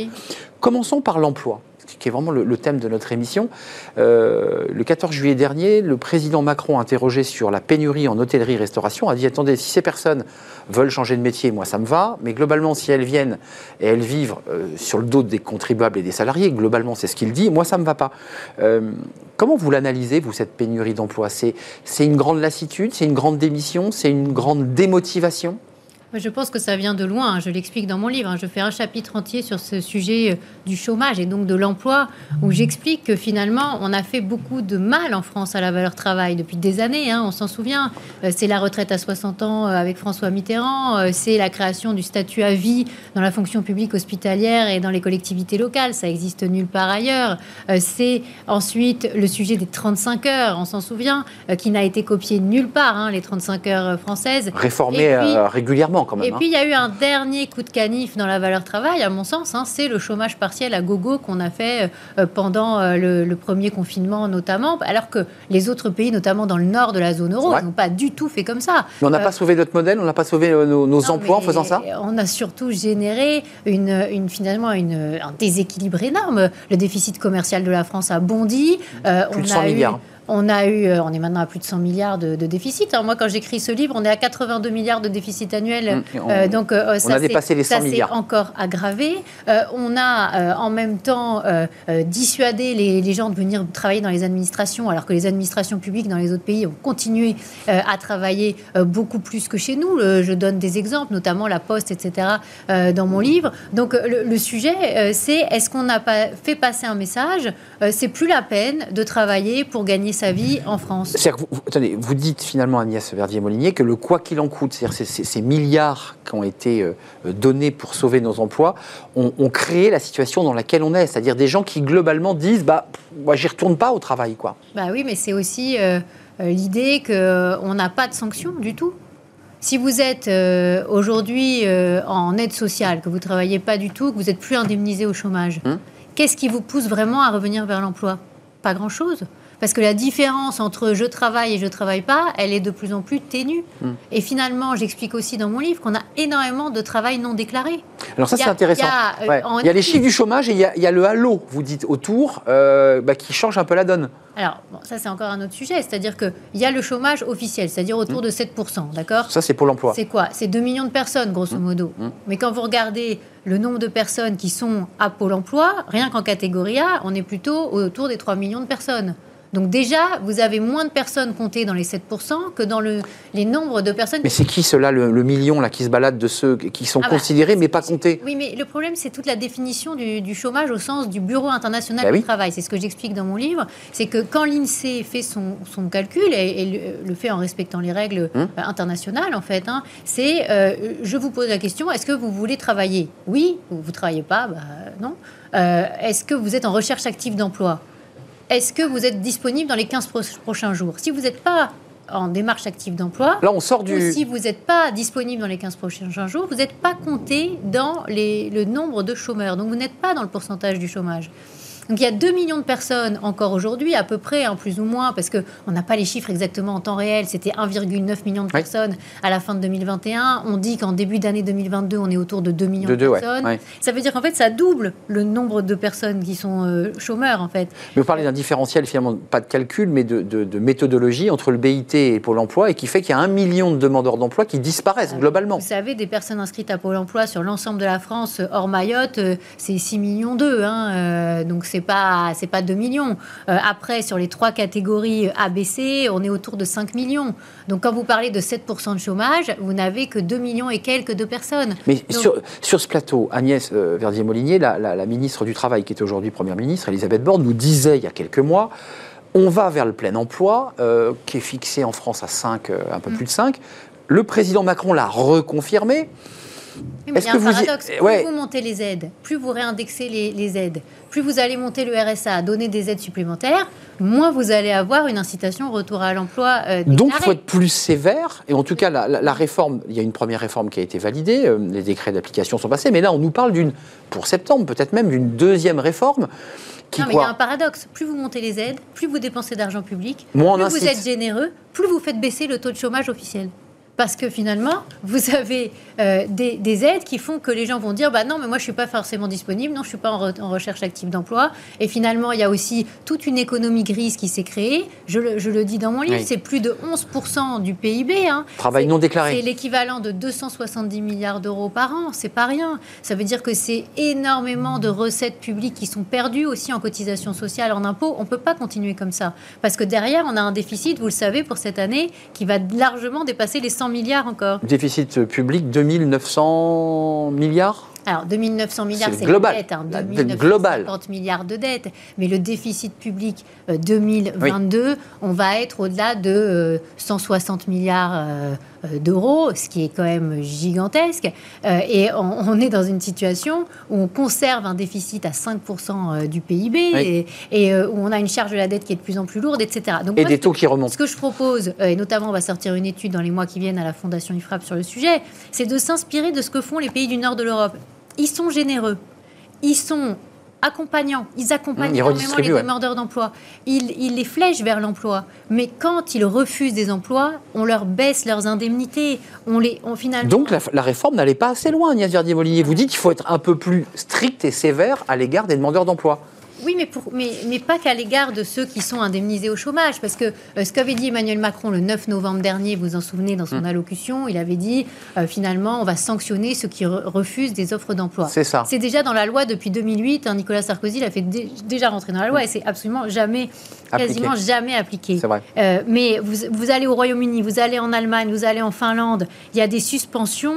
Commençons par l'emploi qui est vraiment le, thème de notre émission. Euh, le 14 juillet dernier, le président Macron, interrogé sur la pénurie en hôtellerie-restauration, a dit attendez, si ces personnes veulent changer de métier, moi ça me va, mais globalement, si elles viennent et elles vivent euh, sur le dos des contribuables et des salariés, globalement, c'est ce qu'il dit, moi ça me va pas. Euh, comment vous l'analysez, vous, cette pénurie d'emploi? C'est une grande lassitude, c'est une grande démission, c'est une grande démotivation? Je pense que ça vient de loin. Je l'explique dans mon livre. Hein. Je fais un chapitre entier sur ce sujet euh, du chômage et donc de l'emploi, où j'explique que finalement, on a fait beaucoup de mal en France à la valeur travail depuis des années. Hein. on s'en souvient. Euh, c'est la retraite à 60 ans euh, avec François Mitterrand. C'est la création du statut à vie dans la fonction publique hospitalière et dans les collectivités locales. Ça existe nulle part ailleurs. C'est ensuite le sujet des 35 heures. On s'en souvient, qui n'a été copié nulle part, hein, les 35 heures françaises. Réformé régulièrement. Et puis il y a eu un dernier coup de canif dans la valeur travail, à mon sens, hein, c'est le chômage partiel à gogo qu'on a fait euh, pendant euh, le, premier confinement notamment, alors que les autres pays, notamment dans le nord de la zone euro, n'ont pas du tout fait comme ça. Mais on n'a pas euh, sauvé notre modèle, on n'a pas sauvé nos, emplois en faisant ça On a surtout généré une, finalement une, un déséquilibre énorme. Le déficit commercial de la France a bondi. Plus de 100 milliards. On a eu, euh, on est maintenant à plus de 100 milliards de, déficit. Alors moi, quand j'écris ce livre, on est à 82 milliards de déficit annuel. Mmh, euh, donc euh, ça, on a dépassé les 100 milliards. encore aggravé. on a en même temps dissuadé les, gens de venir travailler dans les administrations, alors que les administrations publiques dans les autres pays ont continué à travailler beaucoup plus que chez nous. je donne des exemples, notamment la Poste, etc. dans mon livre. Donc le, le sujet, c'est est-ce qu'on n'a pas fait passer un message C'est plus la peine de travailler pour gagner sa vie en France. vous, attendez, vous dites finalement, Agnès Verdier-Molinier, que le quoi qu'il en coûte, c'est-à-dire ces, milliards qui ont été euh, donnés pour sauver nos emplois, ont, créé la situation dans laquelle on est. C'est-à-dire des gens qui, globalement, disent bah, moi, j'y retourne pas au travail. Quoi. Bah oui, mais c'est aussi euh, euh, l'idée qu'on n'a pas de sanctions du tout. Si vous êtes aujourd'hui en aide sociale, que vous ne travaillez pas du tout, que vous n'êtes plus indemnisé au chômage, hum. qu'est-ce qui vous pousse vraiment à revenir vers l'emploi? Pas grand-chose. Parce que la différence entre je travaille et je travaille pas, elle est de plus en plus ténue. Hmm. Et finalement, j'explique aussi dans mon livre qu'on a énormément de travail non déclaré. Alors ça, c'est intéressant. Il y a, euh, les chiffres du chômage et il y, a, le halo, vous dites, autour, euh, bah, qui change un peu la donne. Alors, ça, c'est encore un autre sujet. C'est-à-dire qu'il y a le chômage officiel, c'est-à-dire autour hmm. de 7%, d'accord? Ça, c'est pour l'emploi. C'est quoi? C'est 2 millions de personnes, grosso hmm. modo. Mais quand vous regardez le nombre de personnes qui sont à Pôle emploi, rien qu'en catégorie A, on est plutôt autour des 3 millions de personnes. Donc déjà, vous avez moins de personnes comptées dans les 7% que dans le, les nombres de personnes... Mais c'est qui cela, le, million là, qui se balade de ceux qui sont ah bah, considérés mais pas comptés Oui, mais le problème, c'est toute la définition du, chômage au sens du Bureau international bah du travail. C'est ce que j'explique dans mon livre. C'est que quand l'INSEE fait son, son calcul, et, le, fait en respectant les règles hum. euh, internationales, en fait, hein, c'est euh, je vous pose la question, est-ce que vous voulez travailler? Oui, vous ne travaillez pas? Bah, Non. Euh, est-ce que vous êtes en recherche active d'emploi? Est-ce que vous êtes disponible dans les 15 prochains jours? Si vous n'êtes pas en démarche active d'emploi, là on sort du. Ou si vous n'êtes pas disponible dans les 15 prochains jours, vous n'êtes pas compté dans le nombre de chômeurs. Donc vous n'êtes pas dans le pourcentage du chômage. Donc il y a 2 millions de personnes encore aujourd'hui, à peu près, hein, plus ou moins, parce qu'on n'a pas les chiffres exactement en temps réel. C'était 1,9 million de personnes à la fin de 2021. On dit qu'en début d'année 2022, on est autour de 2 millions de, personnes. Ça veut dire qu'en fait, ça double le nombre de personnes qui sont euh, chômeurs, en fait. Mais vous parlez d'un différentiel, finalement, pas de calcul, mais de, méthodologie entre le BIT et Pôle emploi, et qui fait qu'il y a un million de demandeurs d'emploi qui disparaissent ah, globalement. Vous savez, des personnes inscrites à Pôle emploi sur l'ensemble de la France, hors Mayotte, euh, c'est 6 millions d'eux. Hein, euh, donc c'est pas c'est pas 2 millions. Euh, après, sur les trois catégories ABC, on est autour de 5 millions. Donc quand vous parlez de 7% de chômage, vous n'avez que 2 millions et quelques de personnes. Mais sur, sur, ce plateau, Agnès euh, Verdier-Molinier, la, ministre du Travail, qui est aujourd'hui Première ministre, Elisabeth Borne, nous disait il y a quelques mois, on va vers le plein emploi, euh, qui est fixé en France à 5, un peu mm. plus de 5. Le président Macron l'a reconfirmé. Mais il y a un paradoxe. Plus vous montez les aides, plus vous réindexez les, aides, plus vous allez monter le RSA, donner des aides supplémentaires, moins vous allez avoir une incitation au retour à l'emploi. Euh, Donc il faut être plus sévère. Et en tout cas, la, réforme, il y a une première réforme qui a été validée, euh, les décrets d'application sont passés, mais là on nous parle d'une, pour septembre, peut-être même d'une deuxième réforme. Qui non, mais il y a un paradoxe. Plus vous montez les aides, plus vous dépensez d'argent public, plus vous êtes généreux, plus vous faites baisser le taux de chômage officiel parce que finalement, vous avez euh, des, aides qui font que les gens vont dire bah non, mais moi je suis pas forcément disponible, non, je suis pas en, recherche active d'emploi. Et finalement, il y a aussi toute une économie grise qui s'est créée. Je le, dis dans mon livre, c'est plus de 11% du PIB. Hein. Travail non déclaré. C'est l'équivalent de 270 milliards d'euros par an. C'est pas rien. Ça veut dire que c'est énormément de recettes publiques qui sont perdues aussi en cotisation sociale, en impôts. On peut pas continuer comme ça parce que derrière, on a un déficit, vous le savez, pour cette année, qui va largement dépasser les 100 milliards encore. Déficit public 2900 milliards alors, 2900 milliards, c'est la dette. Hein, 50 milliards de dettes. Mais le déficit public 2022, euh, on va être au-delà de 160 euh, milliards euh, d'euros, ce qui est quand même gigantesque. et on, est dans une situation où on conserve un déficit à 5% du PIB et, où on a une charge de la dette qui est de plus en plus lourde, etc. Donc, et des taux qui remontent. Ce que je propose, et notamment on va sortir une étude dans les mois qui viennent à la Fondation IFRAP sur le sujet, c'est de s'inspirer de ce que font les pays du nord de l'Europe ils sont généreux, ils sont accompagnants, ils accompagnent mmh, énormément les demandeurs d'emploi, ils, les flèchent vers l'emploi. Mais quand ils refusent des emplois, on leur baisse leurs indemnités, on les, on finalement... Donc la, réforme n'allait pas assez loin, Agnès Verdier-Molinier. Vous dites qu'il faut être un peu plus strict et sévère à l'égard des demandeurs d'emploi. Oui, mais, pour, mais, mais pas qu'à l'égard de ceux qui sont indemnisés au chômage. Parce que euh, ce qu'avait dit Emmanuel Macron le 9 novembre dernier, vous vous en souvenez dans son hum. allocution, il avait dit euh, finalement, on va sanctionner ceux qui refusent des offres d'emploi. C'est ça. C'est déjà dans la loi depuis 2008. Hein, Nicolas Sarkozy l'a fait déjà rentrer dans la loi et c'est absolument jamais, quasiment jamais appliqué. C'est vrai. Euh, mais vous, vous, allez au Royaume-Uni, vous allez en Allemagne, vous allez en Finlande, il y a des suspensions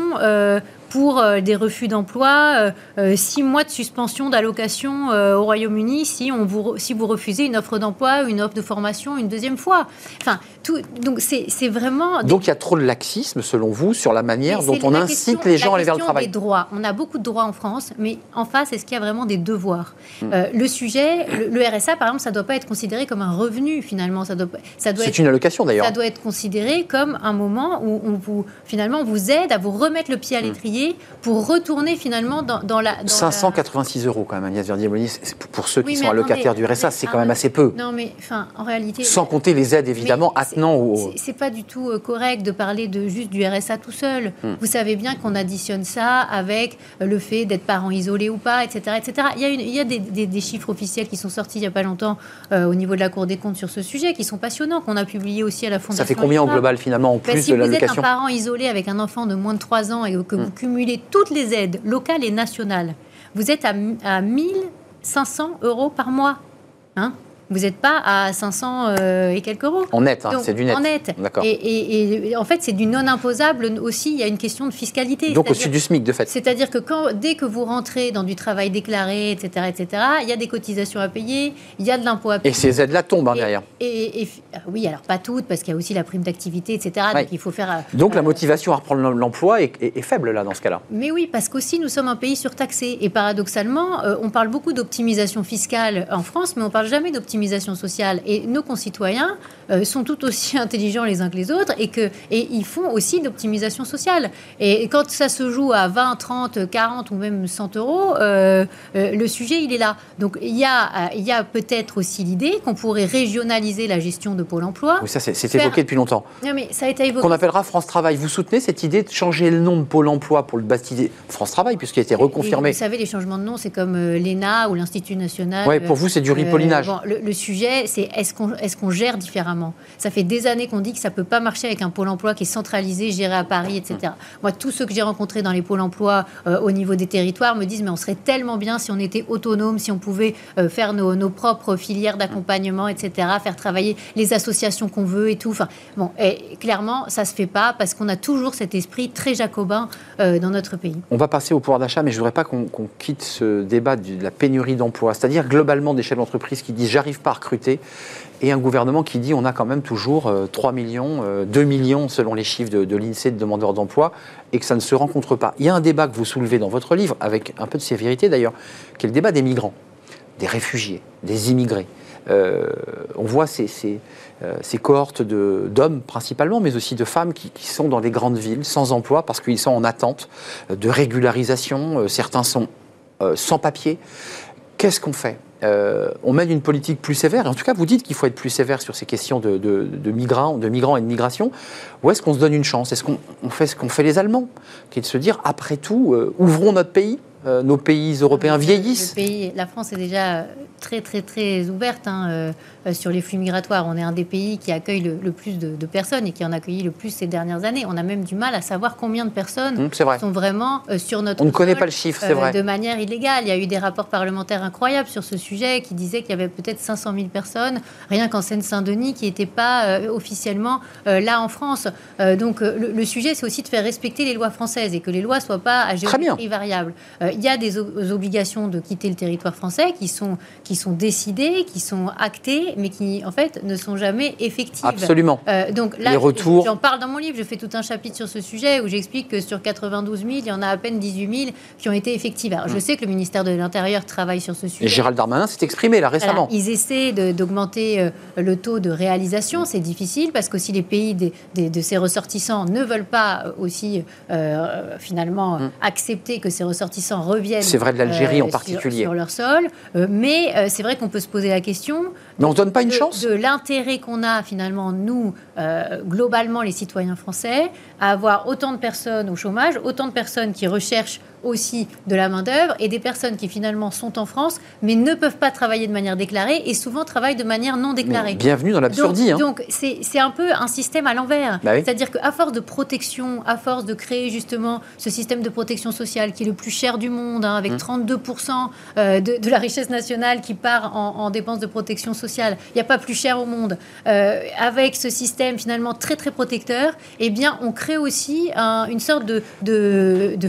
pour euh, des refus d'emploi, euh, euh, six mois de suspension d'allocation au Royaume-Uni si, on vous, si vous refusez une offre d'emploi, une offre de formation une deuxième fois. Enfin, tout, donc c'est vraiment. Donc il y a trop de laxisme, selon vous, sur la manière dont on incite les gens à aller vers le travail. Des droits. On a beaucoup de droits en France, mais en face, est-ce qu'il y a vraiment des devoirs? Hmm. Le sujet, le, RSA, par exemple, ça ne doit pas être considéré comme un revenu, finalement. Ça doit, ça doit c'est une allocation, d'ailleurs. Ça doit être considéré comme un moment où on vous, finalement, on vous aide à vous remettre le pied à hmm. Pour retourner finalement dans, la. 586 euros quand même, Agnès verdier pour ceux qui sont allocataires du RSA, c'est quand même assez peu. Non, mais enfin, en réalité. Sans compter les aides évidemment attenant au. C'est pas du tout euh, correct de parler de juste du RSA tout seul. Hmm. Vous savez bien qu'on additionne ça avec le fait d'être parent isolé ou pas, etc. etc. Il y a, une, il y a des, chiffres officiels qui sont sortis il n'y a pas longtemps euh, au niveau de la Cour des comptes sur ce sujet, qui sont passionnants, qu'on a publié aussi à la Fondation. Ça fait combien au global finalement en plus de l'allocation Si vous êtes un parent isolé avec un enfant de moins de 3 ans et que vous hmm toutes les aides locales et nationales, vous êtes à, à 1500 euros par mois. Hein? Vous n'êtes pas à 500 euh, et quelques euros. En net, hein, c'est du net. En net. D'accord. Et, en fait, c'est du non imposable aussi. Il y a une question de fiscalité. Donc au-dessus du SMIC, de fait. C'est-à-dire que quand, dès que vous rentrez dans du travail déclaré, etc., etc., il y a des cotisations à payer, il y a de l'impôt à payer. Et ces aides-là tombent hein, derrière. Et, ah oui, alors pas toutes, parce qu'il y a aussi la prime d'activité, etc. Donc il faut faire. Euh, donc la motivation à reprendre l'emploi est, faible là dans ce cas-là. Mais oui, parce qu'aussi nous sommes un pays surtaxé. Et paradoxalement, euh, on parle beaucoup d'optimisation fiscale en France, mais on parle jamais d'optimisation sociale. Et nos concitoyens euh, sont tout aussi intelligents les uns que les autres et, que, et ils font aussi d'optimisation sociale. Et quand ça se joue à 20, 30, 40 ou même 100 euros, euh, euh, le sujet, il est là. Donc il y a, il y a peut-être aussi l'idée qu'on pourrait régionaliser la gestion de Pôle emploi. Oui, ça, c'est évoqué depuis longtemps. Non, mais ça a été évoqué. Qu'on appellera France Travail. Vous soutenez cette idée de changer le nom de Pôle emploi pour le baptiser France Travail, puisqu'il a été reconfirmé Vous savez, les changements de nom, c'est comme l'ENA ou l'Institut national. Oui, pour vous, c'est du ripollinage. le, le, sujet, c'est est-ce qu'on est qu'on gère différemment? Ça fait des années qu'on dit que ça ne peut pas marcher avec un pôle emploi qui est centralisé, géré à Paris, etc. Moi, tous ceux que j'ai rencontrés dans les pôles emploi euh, au niveau des territoires me disent mais on serait tellement bien si on était autonome, si on pouvait euh, faire nos, propres filières d'accompagnement, etc., faire travailler les associations qu'on veut et tout. Enfin, bon, et clairement, ça se fait pas parce qu'on a toujours cet esprit très jacobin euh, dans notre pays. On va passer au pouvoir d'achat, mais je voudrais pas qu'on quitte ce débat de la pénurie d'emploi. C'est-à-dire globalement des chefs d'entreprise qui disent j'arrive n'arrive pas recruter et un gouvernement qui dit on a quand même toujours 3 millions, 2 millions selon les chiffres de, l'INSEE de demandeurs d'emploi et que ça ne se rencontre pas. Il y a un débat que vous soulevez dans votre livre, avec un peu de sévérité d'ailleurs, qui est le débat des migrants, des réfugiés, des immigrés. on voit ces, ces, ces cohortes d'hommes principalement, mais aussi de femmes qui, qui, sont dans les grandes villes sans emploi parce qu'ils sont en attente de régularisation. Certains sont sans papier. Qu'est-ce qu'on fait euh, on mène une politique plus sévère, et en tout cas vous dites qu'il faut être plus sévère sur ces questions de, migrants, de migrants et de migration, ou est-ce qu'on se donne une chance? Est-ce qu'on fait ce qu'ont fait les Allemands, qui est de se dire, après tout, euh, ouvrons notre pays, euh, nos pays européens vieillissent. La France est déjà très très très ouverte hein, sur les flux migratoires. On est un des pays qui accueille le, plus de, personnes et qui en a accueilli le plus ces dernières années. On a même du mal à savoir combien de personnes mmh, sont vraiment euh, sur notre On ne connaît pas le chiffre, c'est vrai. De manière illégale. Il y a eu des rapports parlementaires incroyables sur ce sujet qui disaient qu'il y avait peut-être 500 000 personnes, rien qu'en Seine-Saint-Denis, qui n'étaient pas officiellement là en France. donc le, sujet, c'est aussi de faire respecter les lois françaises et que les lois soient pas à géométrie variable. il y a des obligations de quitter le territoire français qui sont qui sont décidées, qui sont actées, mais qui en fait ne sont jamais effectives. Absolument. Euh, donc là, Les retours. j'en parle dans mon livre, je fais tout un chapitre sur ce sujet où j'explique que sur 92 000, il y en a à peine 18 000 qui ont été effectives. Alors, je mm. sais que le ministère de l'Intérieur travaille sur ce sujet. Et Gérald Darmanin s'est exprimé là récemment. ils essaient d'augmenter euh, le taux de réalisation. C'est difficile parce qu'aussi les pays de ces ressortissants ne veulent pas euh, aussi finalement mm. accepter que ces ressortissants reviennent. C'est vrai de l'Algérie en particulier. Sur, leur sol. mais c'est vrai qu'on peut se poser la question. Mais on ne donne pas une chance. De l'intérêt qu'on a finalement, nous, euh, globalement, les citoyens français, à avoir autant de personnes au chômage, autant de personnes qui recherchent aussi de la main-d'œuvre et des personnes qui finalement sont en France mais ne peuvent pas travailler de manière déclarée et souvent travaillent de manière non déclarée. bienvenue dans l'absurdie. Donc hein. c'est un peu un système à l'envers. Bah C'est-à-dire qu'à force de protection, à force de créer justement ce système de protection sociale qui est le plus cher du monde, hein, avec 32% mmh. euh, de, de, la richesse nationale qui part en, dépenses de protection sociale, il n'y a pas plus cher au monde. Euh, avec ce système finalement très très protecteur, eh bien on crée aussi une sorte de, de, de,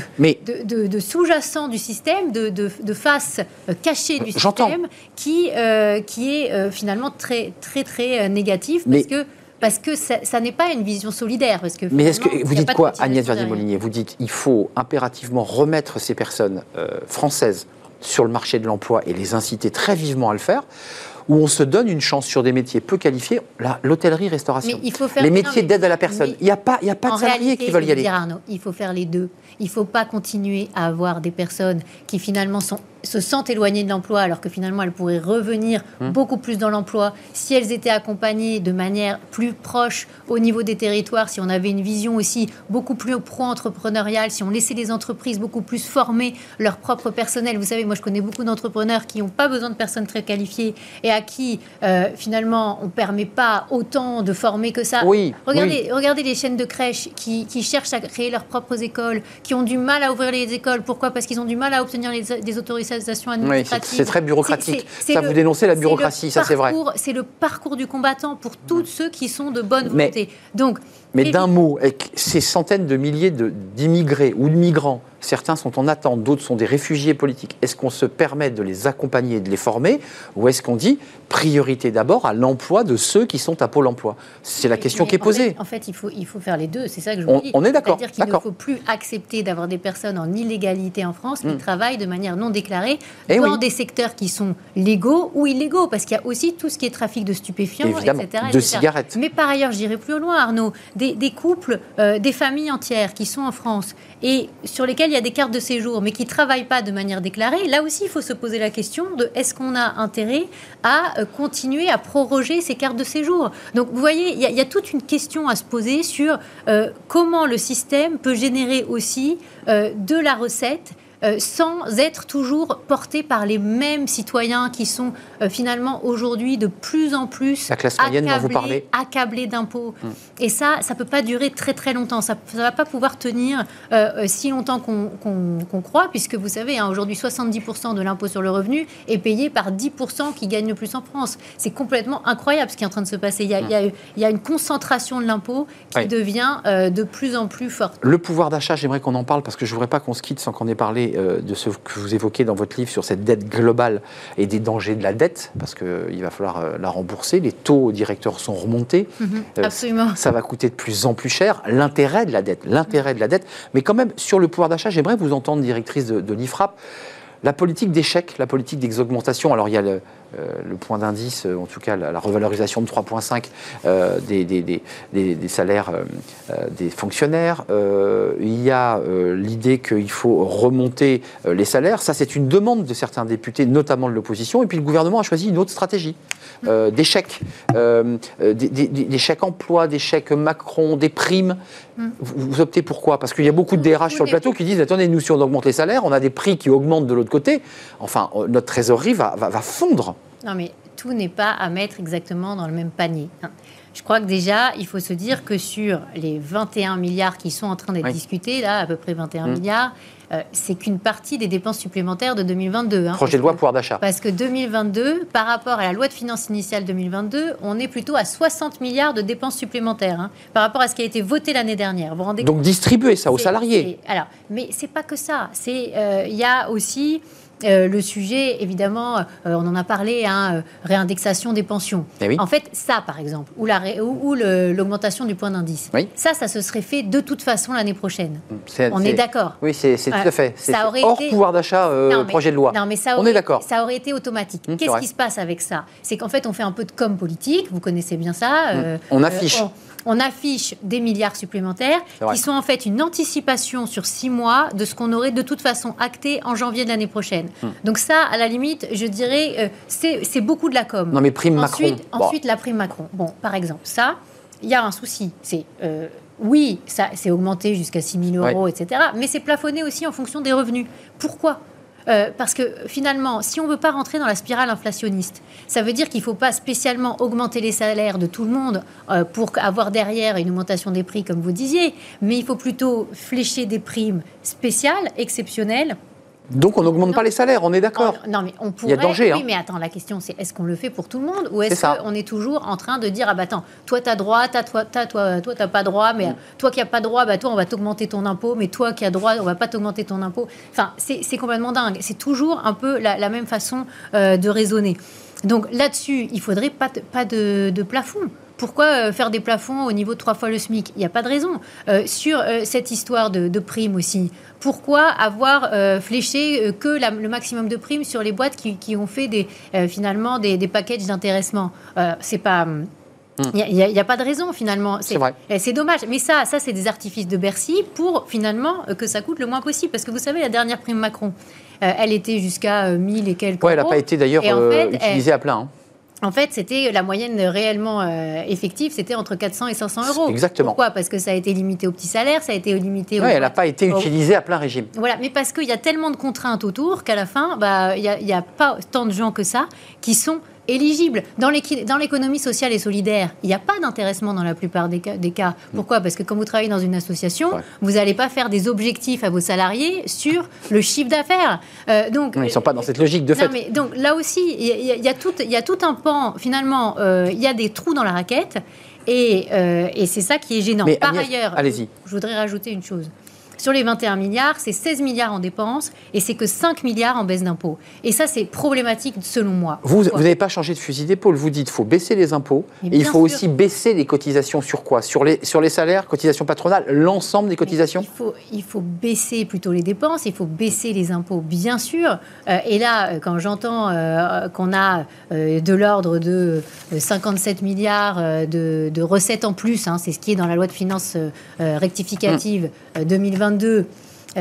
de de, sous-jacent du système, de, de face euh, cachée du système, qui, euh, qui est euh, finalement très, très, très négatif. Parce que parce que ça, n'est pas une vision solidaire. Parce que Mais est-ce que vous dites quoi, Agnès Verdier-Molinier? Vous dites qu'il faut impérativement remettre ces personnes françaises sur le marché de l'emploi et les inciter très vivement à le faire où on se donne une chance sur des métiers peu qualifiés, l'hôtellerie, restauration, les métiers d'aide à la personne. Il n'y a pas, il a pas de salariés qui veulent y aller. il faut faire les deux. Il ne faut pas continuer à avoir des personnes qui finalement sont se sentent éloignées de l'emploi alors que finalement elles pourraient revenir mmh. beaucoup plus dans l'emploi si elles étaient accompagnées de manière plus proche au niveau des territoires, si on avait une vision aussi beaucoup plus pro-entrepreneuriale, si on laissait les entreprises beaucoup plus former leur propre personnel. Vous savez, moi je connais beaucoup d'entrepreneurs qui n'ont pas besoin de personnes très qualifiées et à qui euh, finalement on ne permet pas autant de former que ça. Oui, regardez, regardez les chaînes de crèches qui, qui, cherchent à créer leurs propres écoles, qui ont du mal à ouvrir les écoles. Pourquoi? Parce qu'ils ont du mal à obtenir les, des autorisations c'est très bureaucratique. ça, vous dénoncez la bureaucratie, ça c'est vrai. C'est le parcours du combattant pour tous ceux qui sont de bonne volonté. Donc, mais d'un mot, ces centaines de milliers d'immigrés ou de migrants Certains sont en attente, d'autres sont des réfugiés politiques. Est-ce qu'on se permet de les accompagner et de les former? Ou est-ce qu'on dit priorité d'abord à l'emploi de ceux qui sont à Pôle emploi? C'est la question qui est posée. En fait, il, faut, il faut faire les deux, c'est ça que je vous dis. On est d'accord. C'est-à-dire qu'il ne faut plus accepter d'avoir des personnes en illégalité en France qui hmm. travaillent de manière non déclarée eh dans des secteurs qui sont légaux ou illégaux, parce qu'il y a aussi tout ce qui est trafic de stupéfiants, etc., De cigarettes. Mais par ailleurs, j'irai plus loin, Arnaud, des, couples, euh, des familles entières qui sont en France et sur lesquels il y a des cartes de séjour, mais qui ne travaillent pas de manière déclarée, là aussi, il faut se poser la question de est-ce qu'on a intérêt à euh, continuer à proroger ces cartes de séjour? Donc, vous voyez, il y, a toute une question à se poser sur euh, comment le système peut générer aussi de la recette euh, sans être toujours porté par les mêmes citoyens qui sont euh, finalement aujourd'hui de plus en plus La classe moyenne accablés, vous parlez. accablés d'impôts. Hum. Et ça, ça ne peut pas durer très très longtemps. Ça ne va pas pouvoir tenir euh, si longtemps qu'on croit, puisque vous savez, hein, aujourd'hui 70% de l'impôt sur le revenu est payé par 10% qui gagnent le plus en France. C'est complètement incroyable ce qui est en train de se passer. Il y a, il y a, une concentration de l'impôt qui devient de plus en plus forte. Le pouvoir d'achat, j'aimerais qu'on en parle parce que je ne voudrais pas qu'on se quitte sans qu'on ait parlé euh, de ce que vous évoquez dans votre livre sur cette dette globale et des dangers de la dette, parce qu'il va falloir la rembourser, les taux directeurs sont remontés. Mhm, absolument. Ça va coûter de plus en plus cher. L'intérêt de la dette, l'intérêt de la dette. Mais quand même, sur le pouvoir d'achat, j'aimerais vous entendre, directrice de, de l'IFRAP, la politique d'échec, la politique des augmentations, alors il y a le, euh, point d'indice, euh, en tout cas la, revalorisation de 3,5 euh, des, des, salaires des fonctionnaires. il y a l'idée qu'il faut remonter les salaires. Ça, c'est une demande de certains députés, notamment de l'opposition. Et puis le gouvernement a choisi une autre stratégie. des chèques, des, chèques emploi, des chèques Macron, des primes. Vous, optez pour quoi? Parce qu'il y a beaucoup de DRH sur le plateau qui disent attendez, nous, si on augmente les salaires, on a des prix qui augmentent de l'autre côté. Enfin, notre trésorerie va, va fondre. Non, mais tout n'est pas à mettre exactement dans le même panier. Hein. Je crois que déjà, il faut se dire que sur les 21 milliards qui sont en train d'être discutés, là, à peu près 21 mmh. milliards, euh, c'est qu'une partie des dépenses supplémentaires de 2022. Hein, Projet de loi pouvoir d'achat. Parce que 2022, par rapport à la loi de finances initiale 2022, on est plutôt à 60 milliards de dépenses supplémentaires hein, par rapport à ce qui a été voté l'année dernière. Vous rendez Donc distribuer ça aux salariés. Alors, mais c'est pas que ça. C'est euh, il y a aussi euh, le sujet, évidemment, euh, on en a parlé, hein, euh, réindexation des pensions. Eh en fait, ça, par exemple, ou, l'augmentation du point d'indice, ça, ça se serait fait de toute façon l'année prochaine. on est, d'accord. Oui, c'est tout à fait. Ça aurait hors pouvoir d'achat, projet de loi. Non, mais ça aurait, on est d'accord. Ça aurait été automatique. Hum, Qu'est-ce qui se passe avec ça? C'est qu'en fait, on fait un peu de com politique. Vous connaissez bien ça. Hum. on affiche on affiche des milliards supplémentaires qui sont en fait une anticipation sur six mois de ce qu'on aurait de toute façon acté en janvier de l'année prochaine. Hmm. Donc ça, à la limite, je dirais, euh, c'est beaucoup de la com. Non mais prime ensuite, Macron. Ensuite, la prime Macron. Bon, par exemple, ça, il y a un souci. C'est euh, oui, ça c'est augmenté jusqu'à 6 000 euros, etc. Mais c'est plafonné aussi en fonction des revenus. Pourquoi? Euh, parce que finalement, si on ne veut pas rentrer dans la spirale inflationniste, ça veut dire qu'il ne faut pas spécialement augmenter les salaires de tout le monde euh, pour avoir derrière une augmentation des prix, comme vous disiez, mais il faut plutôt flécher des primes spéciales, exceptionnelles, donc on n'augmente pas les salaires, on est d'accord. Non, mais on pourrait. Il y a danger. Oui, hein. mais attends, la question c'est est-ce qu'on le fait pour tout le monde ou est-ce qu'on est toujours en train de dire ah bah attends, toi t'as droit, toi t'as toi toi t'as pas droit, mais mm. toi qui as pas droit, bah toi on va t'augmenter ton impôt, mais toi qui as droit, on va pas t'augmenter ton impôt. Enfin, c'est complètement dingue. C'est toujours un peu la, même façon euh, de raisonner. Donc là-dessus, il faudrait pas pas de, de plafond. Pourquoi euh, faire des plafonds au niveau de trois fois le SMIC? Il n'y a pas de raison. Euh, sur cette histoire de, de primes aussi, pourquoi avoir euh, fléché euh, que le maximum de primes sur les boîtes qui, ont fait des, euh, finalement des, des packages d'intéressement? C'est pas. Il n'y a, pas de raison finalement. C'est vrai. C'est dommage. Mais ça, ça c'est des artifices de Bercy pour finalement que ça coûte le moins possible. Parce que vous savez, la dernière prime Macron, elle était jusqu'à 1000 et quelques ouais, Elle n'a pas été d'ailleurs utilisée à plein. Hein. En fait, c'était la moyenne réellement euh, effective, c'était entre 400 et 500 euros. Exactement. Pourquoi? Parce que ça a été limité aux petits salaires, ça a été limité. Oui, elle n'a pas été utilisée à plein régime. Voilà, mais parce qu'il y a tellement de contraintes autour qu'à la fin, bah, il n'y a, a, pas tant de gens que ça qui sont éligible. Dans l'économie sociale et solidaire, il n'y a pas d'intéressement dans la plupart des cas. Pourquoi? Parce que quand vous travaillez dans une association, vous n'allez pas faire des objectifs à vos salariés sur le chiffre d'affaires. Euh, donc, ils ne sont pas dans cette logique de fait. Mais, donc là aussi, il y, a tout, y a tout un pan, finalement, euh, il y a des trous dans la raquette. Et, euh, et c'est ça qui est gênant. Par ailleurs, je voudrais rajouter une chose. Sur les 21 milliards, c'est 16 milliards en dépenses et c'est que 5 milliards en baisse d'impôts. Et ça, c'est problématique selon moi. Vous n'avez pas changé de fusil d'épaule. Vous dites qu'il faut baisser les impôts et il faut aussi baisser les cotisations sur quoi? Sur les, sur les salaires, cotisations patronales, l'ensemble des cotisations? Il faut, il faut baisser plutôt les dépenses, il faut baisser les impôts, bien sûr. Euh, et là, euh, quand j'entends euh, qu'on a de l'ordre de 57 milliards de, de, recettes en plus, hein, c'est ce qui est dans la loi de finances rectificative 2020 57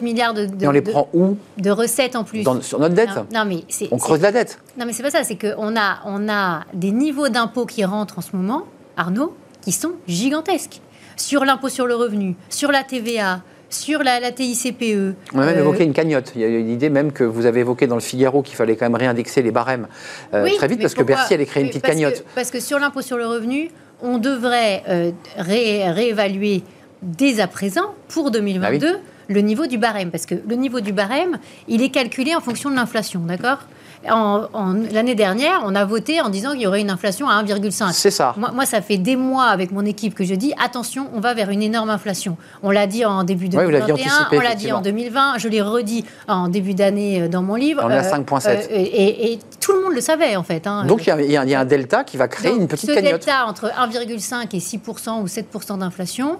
euh, milliards de, on les prend où de recettes en plus. sur notre dette non, mais On creuse la dette. Non, mais c'est pas ça. C'est qu'on a, on a des niveaux d'impôts qui rentrent en ce moment, Arnaud, qui sont gigantesques. Sur l'impôt sur le revenu, sur la TVA, sur la, la TICPE. On a même euh, évoqué une cagnotte. Il y a une idée même que vous avez évoqué dans le Figaro qu'il fallait quand même réindexer les barèmes euh, très vite parce que Bercy allait créer une petite cagnotte. parce que sur l'impôt sur le revenu, on devrait réévaluer dès à présent, pour 2022, ah le niveau du barème. Parce que le niveau du barème, il est calculé en fonction de l'inflation, d'accord? L'année dernière, on a voté en disant qu'il y aurait une inflation à 1,5. C'est ça. Moi, moi, ça fait des mois avec mon équipe que je dis attention, on va vers une énorme inflation. On l'a dit en début 2021, on l'a dit en 2020, je l'ai redit en début d'année euh, dans mon livre. On est à 5,7. Euh, et, tout le monde le savait en fait. Hein. Donc il y, a un delta qui va créer une petite ce cagnotte. Ce delta entre 1,5 et 6% ou 7% d'inflation,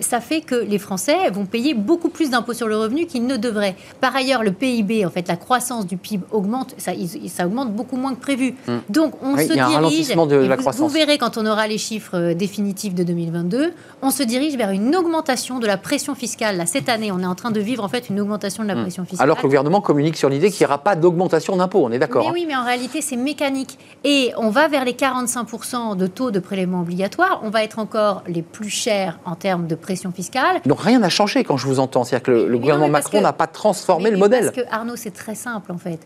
ça fait que les Français vont payer beaucoup plus d'impôts sur le revenu qu'ils ne devraient. Par ailleurs, le PIB, en fait, la croissance du PIB augmente, ça, ça augmente beaucoup moins que prévu. Hmm. Donc, on se dirige. De la vous, vous, verrez quand on aura les chiffres euh, définitifs de 2022, on se dirige vers une augmentation de la pression fiscale. Là, cette année, on est en train de vivre en fait une augmentation de la hmm. pression fiscale. Alors que le gouvernement communique sur l'idée qu'il n'y aura pas d'augmentation d'impôts, on est d'accord. Mais hein. oui, mais en réalité, c'est mécanique. Et on va vers les 45% de taux de prélèvement obligatoire. On va être encore les plus chers en termes de pression fiscale. Donc rien n'a changé quand je vous entends. C'est-à-dire que le, gouvernement Macron n'a pas transformé le modèle. Parce que Arnaud, c'est très simple en fait.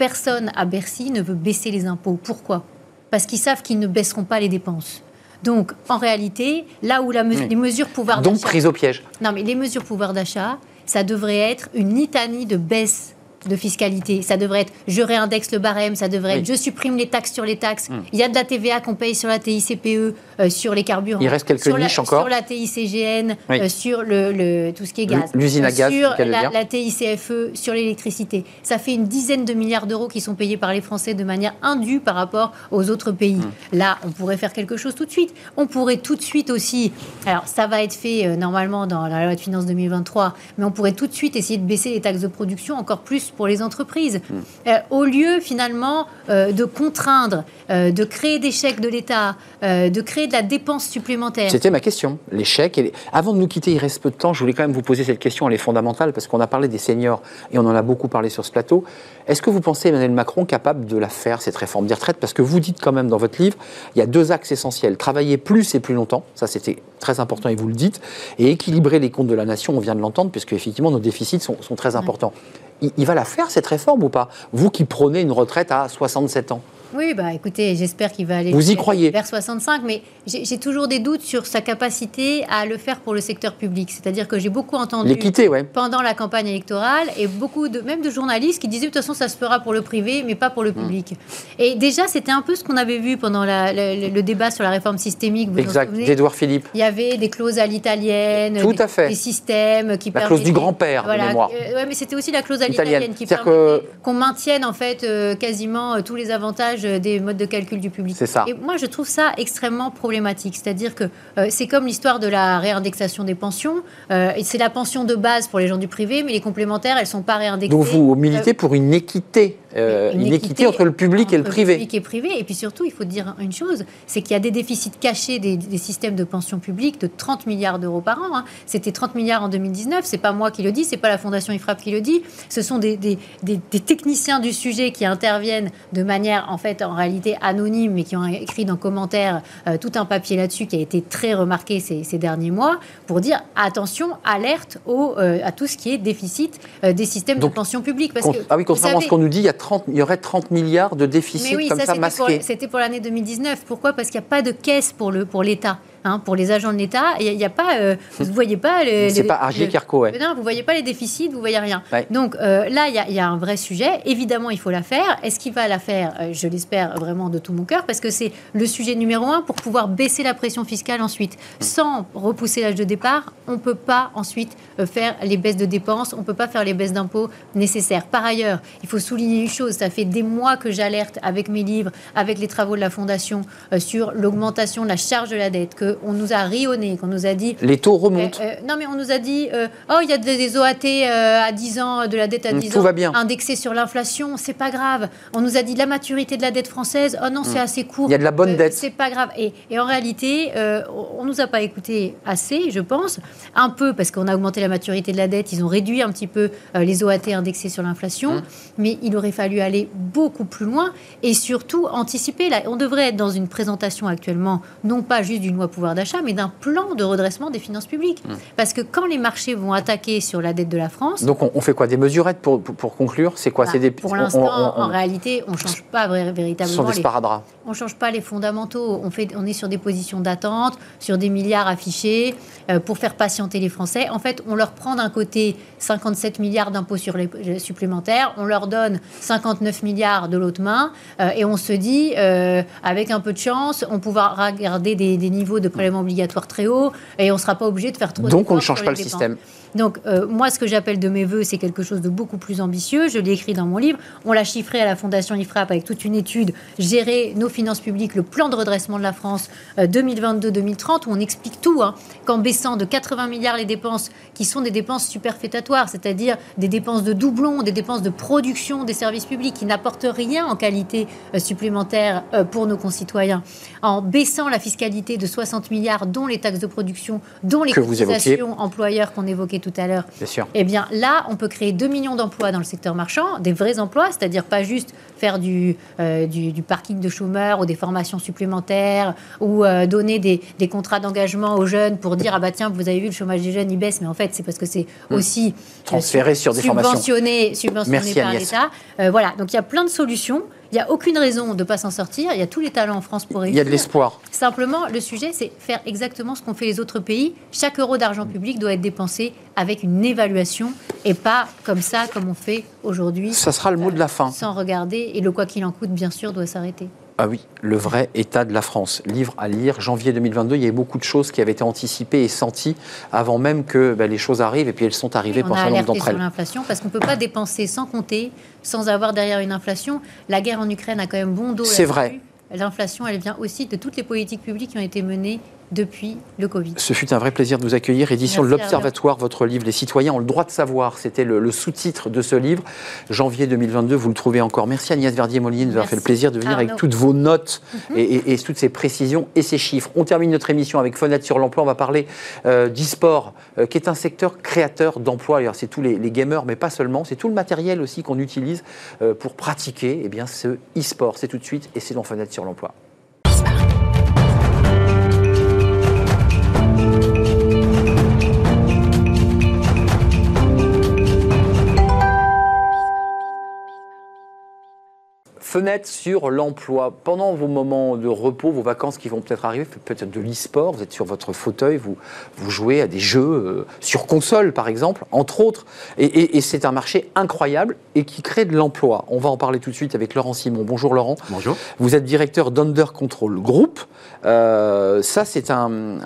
Personne à Bercy ne veut baisser les impôts. Pourquoi? Parce qu'ils savent qu'ils ne baisseront pas les dépenses. Donc, en réalité, là où la les mesures pouvoir d'achat... Donc, prise au piège. Non, mais les mesures pouvoir d'achat, ça devrait être une litanie de baisse de fiscalité. Ça devrait être je réindexe le barème, ça devrait être je supprime les taxes sur les taxes. Hmm. Il y a de la TVA qu'on paye sur la TICPE, euh, sur les carburants. Il reste quelques sur niches la, encore. Sur la TICGN, euh, sur le, tout ce qui est gaz. L'usine à gaz. Sur la, la, TICFE, sur l'électricité. Ça fait une dizaine de milliards d'euros qui sont payés par les Français de manière indue par rapport aux autres pays. Hmm. Là, on pourrait faire quelque chose tout de suite. On pourrait tout de suite aussi, alors ça va être fait euh, normalement dans la loi de finances 2023, mais on pourrait tout de suite essayer de baisser les taxes de production encore plus pour les entreprises. Euh, au lieu finalement euh, de contraindre, euh, de créer des chèques de l'État, de créer de la dépense supplémentaire. C'était ma question. Les chèques. Et Avant de nous quitter, il reste peu de temps. Je voulais quand même vous poser cette question. Elle est fondamentale parce qu'on a parlé des seniors et on en a beaucoup parlé sur ce plateau. Est-ce que vous pensez Emmanuel Macron capable de la faire cette réforme des retraites? Parce que vous dites quand même dans votre livre, il y a deux axes essentiels travailler plus et plus longtemps. Ça, c'était très important et vous le dites. Et équilibrer les comptes de la nation. On vient de l'entendre puisque effectivement nos déficits sont, très importants il, va la faire cette réforme ou pas? Vous qui prenez une retraite à 67 ans oui, bah écoutez, j'espère qu'il va aller Vous y croyez vers 65, mais j'ai toujours des doutes sur sa capacité à le faire pour le secteur public. C'est-à-dire que j'ai beaucoup entendu L'équité, ouais. pendant la campagne électorale et beaucoup de même de journalistes qui disaient de toute façon ça se fera pour le privé, mais pas pour le hmm. public. Et déjà c'était un peu ce qu'on avait vu pendant le, débat sur la réforme systémique. exact, d'Edouard Philippe. Il y avait des clauses à l'italienne, Tout des, à fait. des systèmes qui la clause du grand-père, voilà, mémoire. Euh, ouais, mais c'était aussi la clause à l'italienne qui permettait qu'on maintienne en fait euh, quasiment euh, tous les avantages euh, des modes de calcul du public. C'est ça. Et moi, je trouve ça extrêmement problématique. C'est-à-dire que euh, c'est comme l'histoire de la réindexation des pensions. Euh, c'est la pension de base pour les gens du privé, mais les complémentaires, elles ne sont pas réindexées. Donc vous militez pour une équité euh, une, équité, entre le public et le privé. Public et privé. Et puis surtout, il faut dire une chose, c'est qu'il y a des déficits cachés des, systèmes de pension publique de 30 milliards d'euros par an. Hein. C'était 30 milliards en 2019. C'est pas moi qui le dis, c'est pas la Fondation IFRAP qui le dit. Ce sont des, des, techniciens du sujet qui interviennent de manière, en fait, en réalité anonyme, mais qui ont écrit dans commentaires euh, tout un papier là-dessus qui a été très remarqué ces, ces, derniers mois pour dire attention, alerte au, euh, à tout ce qui est déficit des systèmes de pension publique. Parce que, ah oui, contrairement à ce qu'on nous dit, il y a il y aurait 30 milliards de déficit comme ça, ça C'était pour l'année 2019. Pourquoi? Parce qu'il n'y a pas de caisse pour l'État. Pour Hein, pour les agents de l'État. Il n'y a, pas, euh, vous voyez pas. C'est pas Argier Carco, ouais. Non, vous voyez pas les déficits, vous voyez rien. Donc euh, là, il y, a un vrai sujet. Évidemment, il faut la faire. Est-ce qu'il va la faire? Euh, Je l'espère vraiment de tout mon cœur, parce que c'est le sujet numéro un pour pouvoir baisser la pression fiscale ensuite. Sans repousser l'âge de départ, on peut pas ensuite faire les baisses de dépenses, on peut pas faire les baisses d'impôts nécessaires. Par ailleurs, il faut souligner une chose. Ça fait des mois que j'alerte avec mes livres, avec les travaux de la Fondation sur l'augmentation de la charge de la dette, que on nous a rionné, qu'on nous a dit. Les taux remontent. Euh, euh, non, mais on nous a dit euh, oh, il y a des, OAT à 10 ans, de la dette à 10 mm, Tout ans, va bien. indexée sur l'inflation, c'est pas grave. On nous a dit la maturité de la dette française, oh non, c'est mm. assez court. Il y a de la bonne dette. C'est pas grave. Et, en réalité, on nous a pas écouté assez, je pense. Un peu parce qu'on a augmenté la maturité de la dette, ils ont réduit un petit peu les OAT indexés sur l'inflation, mm. mais il aurait fallu aller beaucoup plus loin et surtout anticiper. Là, on devrait être dans une présentation actuellement, non pas juste d'une loi pour pouvoir d'achat, mais d'un plan de redressement des finances publiques. Mmh. Parce que quand les marchés vont attaquer sur la dette de la France... Donc on, fait quoi? Des mesurettes pour, pour, conclure? C'est quoi? Bah, C'est des... Pour l'instant, en réalité, on ne change pas véritablement... Ce sont des sparadraps. On ne change pas les fondamentaux. On, fait, on est sur des positions d'attente, sur des milliards affichés pour faire patienter les Français. En fait, on leur prend d'un côté 57 milliards d'impôts sur les, euh, supplémentaires, on leur donne 59 milliards de l'autre main, euh, et on se dit, avec un peu de chance, on pourra garder des, des niveaux de prélèvements obligatoires très hauts, et on ne sera pas obligé de faire trop Donc on ne change pas le système. Donc, euh, moi, ce que j'appelle de mes voeux, c'est quelque chose de beaucoup plus ambitieux. Je l'ai écrit dans mon livre. On l'a chiffré à la Fondation IFRAP avec toute une étude, Gérer nos finances publiques, le plan de redressement de la France 2022-2030, euh, où on explique tout, hein, qu'en baissant de 80 milliards les dépenses, qui sont des dépenses superfétatoires, c'est-à-dire des dépenses de doublons, des dépenses de production des services publics qui n'apportent rien en qualité euh, supplémentaire pour nos concitoyens, en baissant la fiscalité de 60 milliards, dont les taxes de production, dont les cotisations employeurs qu'on évoquait tout à l'heure. Bien sûr. Eh bien, là, on peut créer 2 millions d'emplois dans le secteur marchand, des vrais emplois, c'est-à-dire pas juste faire du, euh, du, parking de chômeurs ou des formations supplémentaires ou euh, donner des, des contrats d'engagement aux jeunes pour dire ah bah tiens vous avez vu le chômage des jeunes il baisse mais en fait c'est parce que c'est hmm. aussi euh, transféré sur des subventionné, subventionné par l'État. voilà donc il y a plein de solutions. Il n'y a aucune raison de ne pas s'en sortir. Il y a tous les talents en France pour réussir. Il y a de l'espoir. Simplement, le sujet, c'est faire exactement ce qu'ont fait les autres pays. Chaque euro d'argent public doit être dépensé avec une évaluation et pas comme ça, comme on fait aujourd'hui. Ça sera le mot de la fin. Sans regarder. Et le quoi qu'il en coûte, bien sûr, doit s'arrêter. Ah oui, le vrai état de la France. Livre à lire, janvier 2022. Il y a eu beaucoup de choses qui avaient été anticipées et senties avant même que ben, les choses arrivent. Et puis elles sont arrivées pour un certain nombre d'entre elles. sur l'inflation parce qu'on ne peut pas dépenser sans compter, sans avoir derrière une inflation. La guerre en Ukraine a quand même bon dos. C'est vrai. L'inflation, elle vient aussi de toutes les politiques publiques qui ont été menées depuis le Covid. Ce fut un vrai plaisir de vous accueillir. Édition de L'Observatoire, votre livre Les citoyens ont le droit de savoir. C'était le, sous-titre de ce livre. Janvier 2022, vous le trouvez encore. Merci Agnès Verdier-Molinier de nous avoir fait le plaisir de venir avec toutes vos notes mhm. et, toutes ces précisions et ces chiffres. On termine notre émission avec Fenêtre sur l'emploi. On va parler euh, d'e-sport, euh, qui est un secteur créateur d'emplois. C'est tous les, gamers, mais pas seulement. C'est tout le matériel aussi qu'on utilise euh, pour pratiquer eh bien, ce e-sport. C'est tout de suite et c'est dans Fenêtre sur l'emploi. Fenêtre sur l'emploi. Pendant vos moments de repos, vos vacances qui vont peut-être arriver, peut-être de l'e-sport, vous êtes sur votre fauteuil, vous, vous jouez à des jeux euh, sur console par exemple, entre autres. Et, c'est un marché incroyable et qui crée de l'emploi. On va en parler tout de suite avec Laurent Simon. Bonjour Laurent. Bonjour. Vous êtes directeur d'Under Control Group. Euh, ça, c'est un,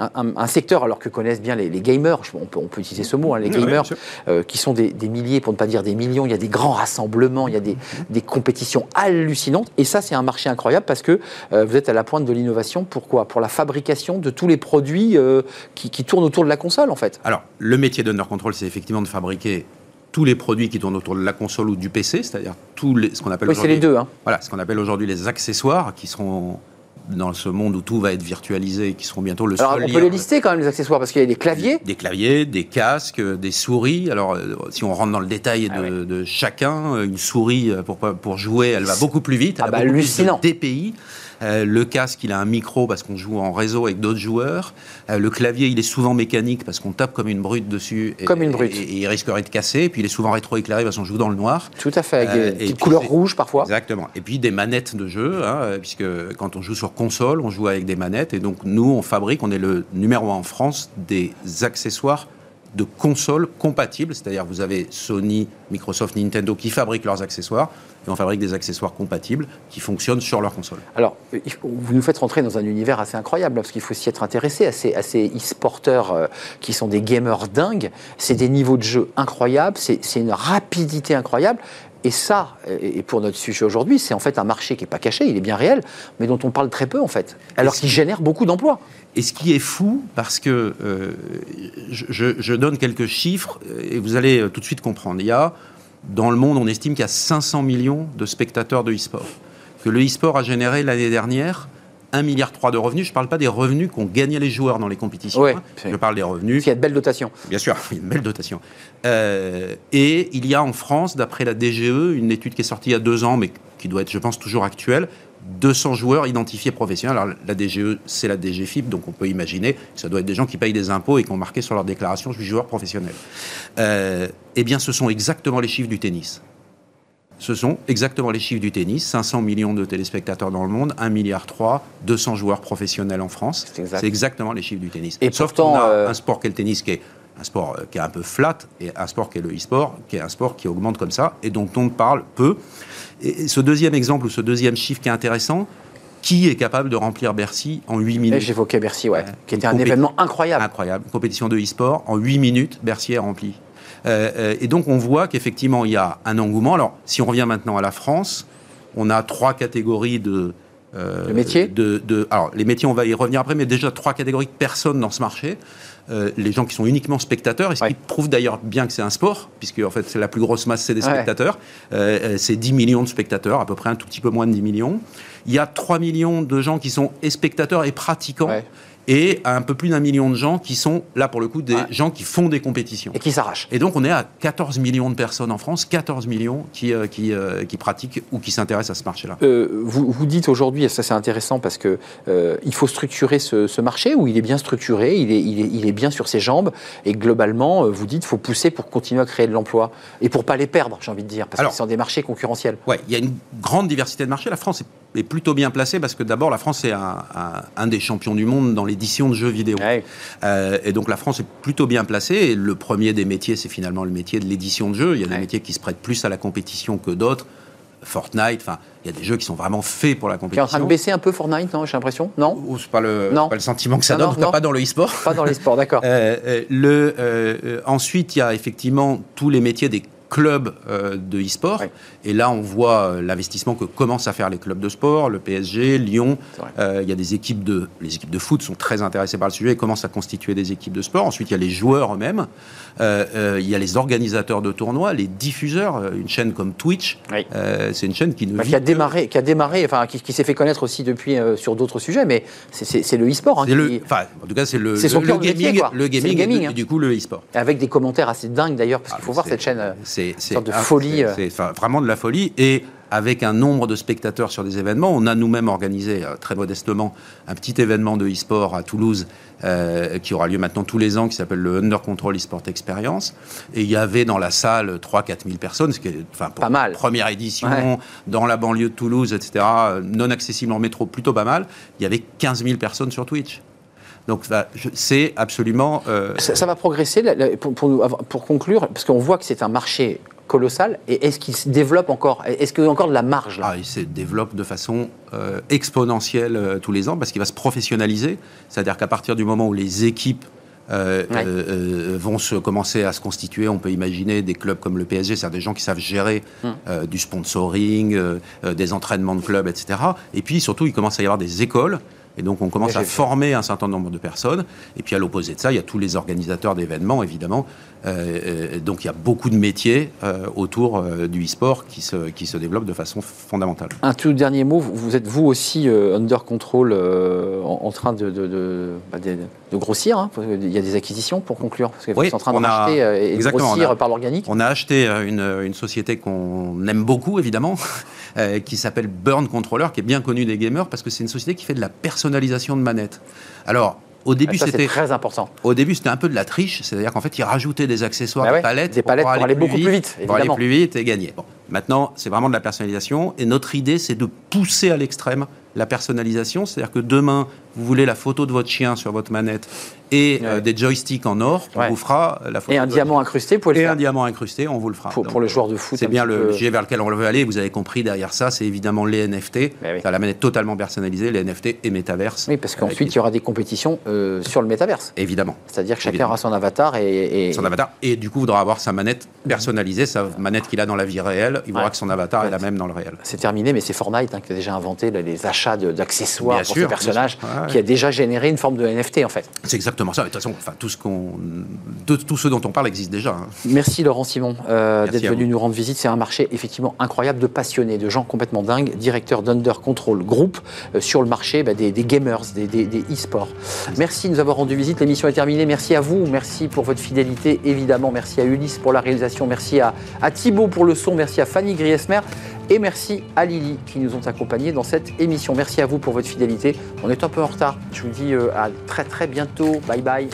secteur, alors que connaissent bien les, gamers, on peut, on peut, utiliser ce mot, hein, les gamers, euh, qui sont des, milliers, pour ne pas dire des millions. Il y a des grands rassemblements, il y a des, des compétitions hallucinantes et ça, c'est un marché incroyable parce que euh, vous êtes à la pointe de l'innovation. Pourquoi? Pour la fabrication de tous les produits euh, qui, tournent autour de la console, en fait. Alors, le métier d'Under Control, c'est effectivement de fabriquer tous les produits qui tournent autour de la console ou du PC, c'est-à-dire tous les, ce qu'on appelle oui, c'est les deux. Hein. Voilà, ce qu'on appelle aujourd'hui les accessoires qui seront dans ce monde où tout va être virtualisé et qui seront bientôt le Alors, on peut les lister quand même, les accessoires, parce qu'il y a des claviers. Des, claviers, des casques, des souris. Alors, euh, si on rentre dans le détail ah de, chacun, une souris, euh, pour, pour jouer, elle va beaucoup plus vite. Elle ah bah, hallucinant. Plus de DPI. Euh, le casque, il a un micro parce qu'on joue en réseau avec d'autres joueurs. Euh, le clavier, il est souvent mécanique parce qu'on tape comme une brute dessus. Et, comme une brute. Et, il risquerait de casser. Et puis il est souvent rétroéclairé parce qu'on joue dans le noir. Tout à fait, avec des euh, couleurs rouges parfois. Exactement. Et puis des manettes de jeu, hein, puisque quand on joue sur console, on joue avec des manettes. Et donc nous, on fabrique, on est le numéro un en France des accessoires de consoles compatibles, c'est-à-dire vous avez Sony, Microsoft, Nintendo qui fabriquent leurs accessoires, et on fabrique des accessoires compatibles qui fonctionnent sur leur console. Alors, vous nous faites rentrer dans un univers assez incroyable, parce qu'il faut s'y être intéressé à ces, ces e-sporteurs euh, qui sont des gamers dingues. C'est des niveaux de jeu incroyables, c'est une rapidité incroyable. Et ça, et pour notre sujet aujourd'hui, c'est en fait un marché qui n'est pas caché, il est bien réel, mais dont on parle très peu en fait, alors qu'il génère beaucoup d'emplois. Et ce qui est fou, parce que euh, je, je, donne quelques chiffres et vous allez tout de suite comprendre. Il y a dans le monde, on estime qu'il y a 500 millions de spectateurs de e-sport. Que le e-sport a généré l'année dernière 1,3 milliard de revenus. Je ne parle pas des revenus qu'ont gagnés les joueurs dans les compétitions. Hein. Je parle des revenus. Il y a de belles dotations. Bien sûr, il y a une belle dotation. Euh, et il y a en France, d'après la DGE, une étude qui est sortie il y a deux ans, mais qui doit être, je pense, toujours actuelle, 200 joueurs identifiés professionnels. Alors la DGE, c'est la DGFIP, donc on peut imaginer que ça doit être des gens qui payent des impôts et qui ont marqué sur leur déclaration je suis joueur professionnel. Euh, eh bien, ce sont exactement les chiffres du tennis. Ce sont exactement les chiffres du tennis. 500 millions de téléspectateurs dans le monde, 1 milliard 3, 200 joueurs professionnels en France. C'est exactement les chiffres du tennis. Et Sauf qu'on a euh, un sport qu'est le tennis qui est un sport euh, qui est un peu flat et un sport qui est le e-sport, qui est un sport qui augmente comme ça et dont on parle peu. Et ce deuxième exemple ou ce deuxième chiffre qui est intéressant, qui est capable de remplir Bercy en 8 minutes? J'évoquais Bercy, ouais, qui était un événement incroyable. Incroyable. Compétition de e-sport, en 8 minutes, Bercy est rempli. Euh, euh, et donc on voit qu'effectivement il y a un engouement. Alors si on revient maintenant à la France, on a trois catégories de, euh, métiers de, de, Alors, les métiers, on va y revenir après, mais déjà trois catégories de personnes dans ce marché. Euh, les gens qui sont uniquement spectateurs, et ce qui prouve d'ailleurs bien que c'est un sport, puisque en fait, c'est la plus grosse masse, c'est des spectateurs. Euh, c'est 10 millions de spectateurs, à peu près un tout petit peu moins de 10 millions. Il y a 3 millions de gens qui sont spectateurs et pratiquants et un peu plus d'un million de gens qui sont, là pour le coup, des gens qui font des compétitions. Et qui s'arrachent. Et donc on est à 14 millions de personnes en France, 14 millions qui, euh, qui, euh, qui, pratiquent ou qui s'intéressent à ce marché-là. Euh, vous, vous, dites aujourd'hui, et ça c'est intéressant parce que il faut structurer ce, ce, marché où il est bien structuré, il est, il, est, il est bien sur ses jambes, et globalement, vous dites, qu'il faut pousser pour continuer à créer de l'emploi et pour pas les perdre, j'ai envie de dire, parce que ce sont des marchés concurrentiels. Oui, il y a une grande diversité de marchés. La France est, est plutôt bien placée parce que d'abord, la France est un, un, un des champions du monde dans l'édition de jeux vidéo euh, et donc la France est plutôt bien placée. Et le premier des métiers, c'est finalement le métier de l'édition de jeux. Il y a des métiers qui se prêtent plus à la compétition que d'autres. Fortnite, enfin, il y a des jeux qui sont vraiment faits pour la compétition. Qui est en train de baisser un peu Fortnite, non J'ai l'impression, non? C'est pas le, pas le sentiment que ça donne, pas dans le e-sport. Pas dans l'e-sport, d'accord. Euh, euh, le, ensuite, il y a effectivement tous les métiers des clubs euh, de e-sport. Et là, on voit euh, l'investissement que commencent à faire les clubs de sport, le PSG, Lyon. Euh, il y a des équipes de, les équipes de foot sont très intéressées par le sujet et commencent à constituer des équipes de sport. Ensuite, il y a les joueurs eux-mêmes. il y a les organisateurs de tournois, les diffuseurs. Une chaîne comme Twitch, c'est une chaîne qui ne bah, qui a démarré, qui a démarré, enfin qui, s'est fait connaître aussi depuis sur d'autres sujets, mais c'est le e-sport. Hein, en tout cas, c'est le, le, gaming, le, gaming, et, hein. du coup le e-sport. Avec des commentaires assez dingues d'ailleurs, parce ah, qu'il faut voir cette chaîne c'est de folie. C'est vraiment de la folie. Et avec un nombre de spectateurs sur des événements, on a nous-mêmes organisé euh, très modestement un petit événement de e-sport à Toulouse euh, qui aura lieu maintenant tous les ans, qui s'appelle le Under Control e-sport Experience. Et il y avait dans la salle 3-4 000 personnes, ce qui est enfin, pour pas mal. première édition, dans la banlieue de Toulouse, etc., non accessible en métro, plutôt pas mal. Il y avait 15 000 personnes sur Twitch. Donc c'est absolument... Euh, ça, va progresser, pour, pour, pour conclure, parce qu'on voit que c'est un marché colossal. Et est-ce qu'il se développe encore Est-ce qu'il y a encore de la marge là? Ah, Il se développe de façon euh, exponentielle euh, tous les ans parce qu'il va se professionnaliser. C'est-à-dire qu'à partir du moment où les équipes euh, vont se commencer à se constituer. On peut imaginer des clubs comme le PSG, c'est-à-dire des gens qui savent gérer hum. du sponsoring, des entraînements de clubs, etc. Et puis surtout, il commence à y avoir des écoles et donc on commence à former un certain nombre de personnes. Et puis à l'opposé de ça, il y a tous les organisateurs d'événements, évidemment. Euh, euh, donc il y a beaucoup de métiers euh, autour du e-sport qui se, qui se développent de façon fondamentale. Un tout dernier mot, vous êtes vous aussi under control en, train de, de, bah, de, grossir. Hein, il y a des acquisitions pour conclure. Parce que vous êtes en train de racheter et de grossir par l'organique. On a acheté une, une société qu'on aime beaucoup, évidemment, qui s'appelle Burn Controller, qui est bien connue des gamers parce que c'est une société qui fait de la personnalisation de manettes. Alors, au début, c'était très important. Au début, c'était un peu de la triche, c'est-à-dire qu'en fait, ils rajoutaient des accessoires, bah des palettes, des palettes pour, aller, beaucoup plus vite, pour aller plus vite et gagner. Bon, maintenant, c'est vraiment de la personnalisation, et notre idée, c'est de pousser à l'extrême la personnalisation, c'est-à-dire que demain, vous voulez la photo de votre chien sur votre manette et euh, des joysticks en or, on vous fera la photo. Et un diamant incrusté, pour le Et un diamant incrusté, on vous le fera. Pour, le joueur de foot. C'est bien le sujet vers lequel on veut aller. Vous avez compris derrière ça, c'est évidemment les NFT. Ben la manette totalement personnalisée, les NFT et métaverse. Oui, parce qu'ensuite il y aura des compétitions euh, sur le métaverse. Évidemment. C'est-à-dire que chacun aura son avatar et, son avatar et du coup voudra avoir sa manette personnalisée, sa manette qu'il a dans la vie réelle. Il voudra que son avatar est la même dans le réel. C'est terminé, mais c'est Fortnite hein, qui a déjà inventé les achats d'accessoires pour ce personnage, qui a déjà généré une forme de NFT en fait. C'est exactement ça. De toute façon, enfin, tout ce qu'on, tout ce dont on parle existe déjà. Hein. Merci Laurent Simon euh, d'être venu nous rendre visite. C'est un marché effectivement incroyable de passionnés, de gens complètement dingues, directeur d'Under Control Group euh, sur le marché bah, des, gamers, des, e-sports. Merci de nous avoir rendu visite. L'émission est terminée. Merci à vous. Merci pour votre fidélité évidemment. Merci à Ulysse pour la réalisation. Merci à, à Thibaut pour le son. Merci à Fanny Griesmer. Et merci à Lily qui nous ont accompagnés dans cette émission. Merci à vous pour votre fidélité. On est un peu en retard. Je vous dis euh, à très très bientôt. Bye bye.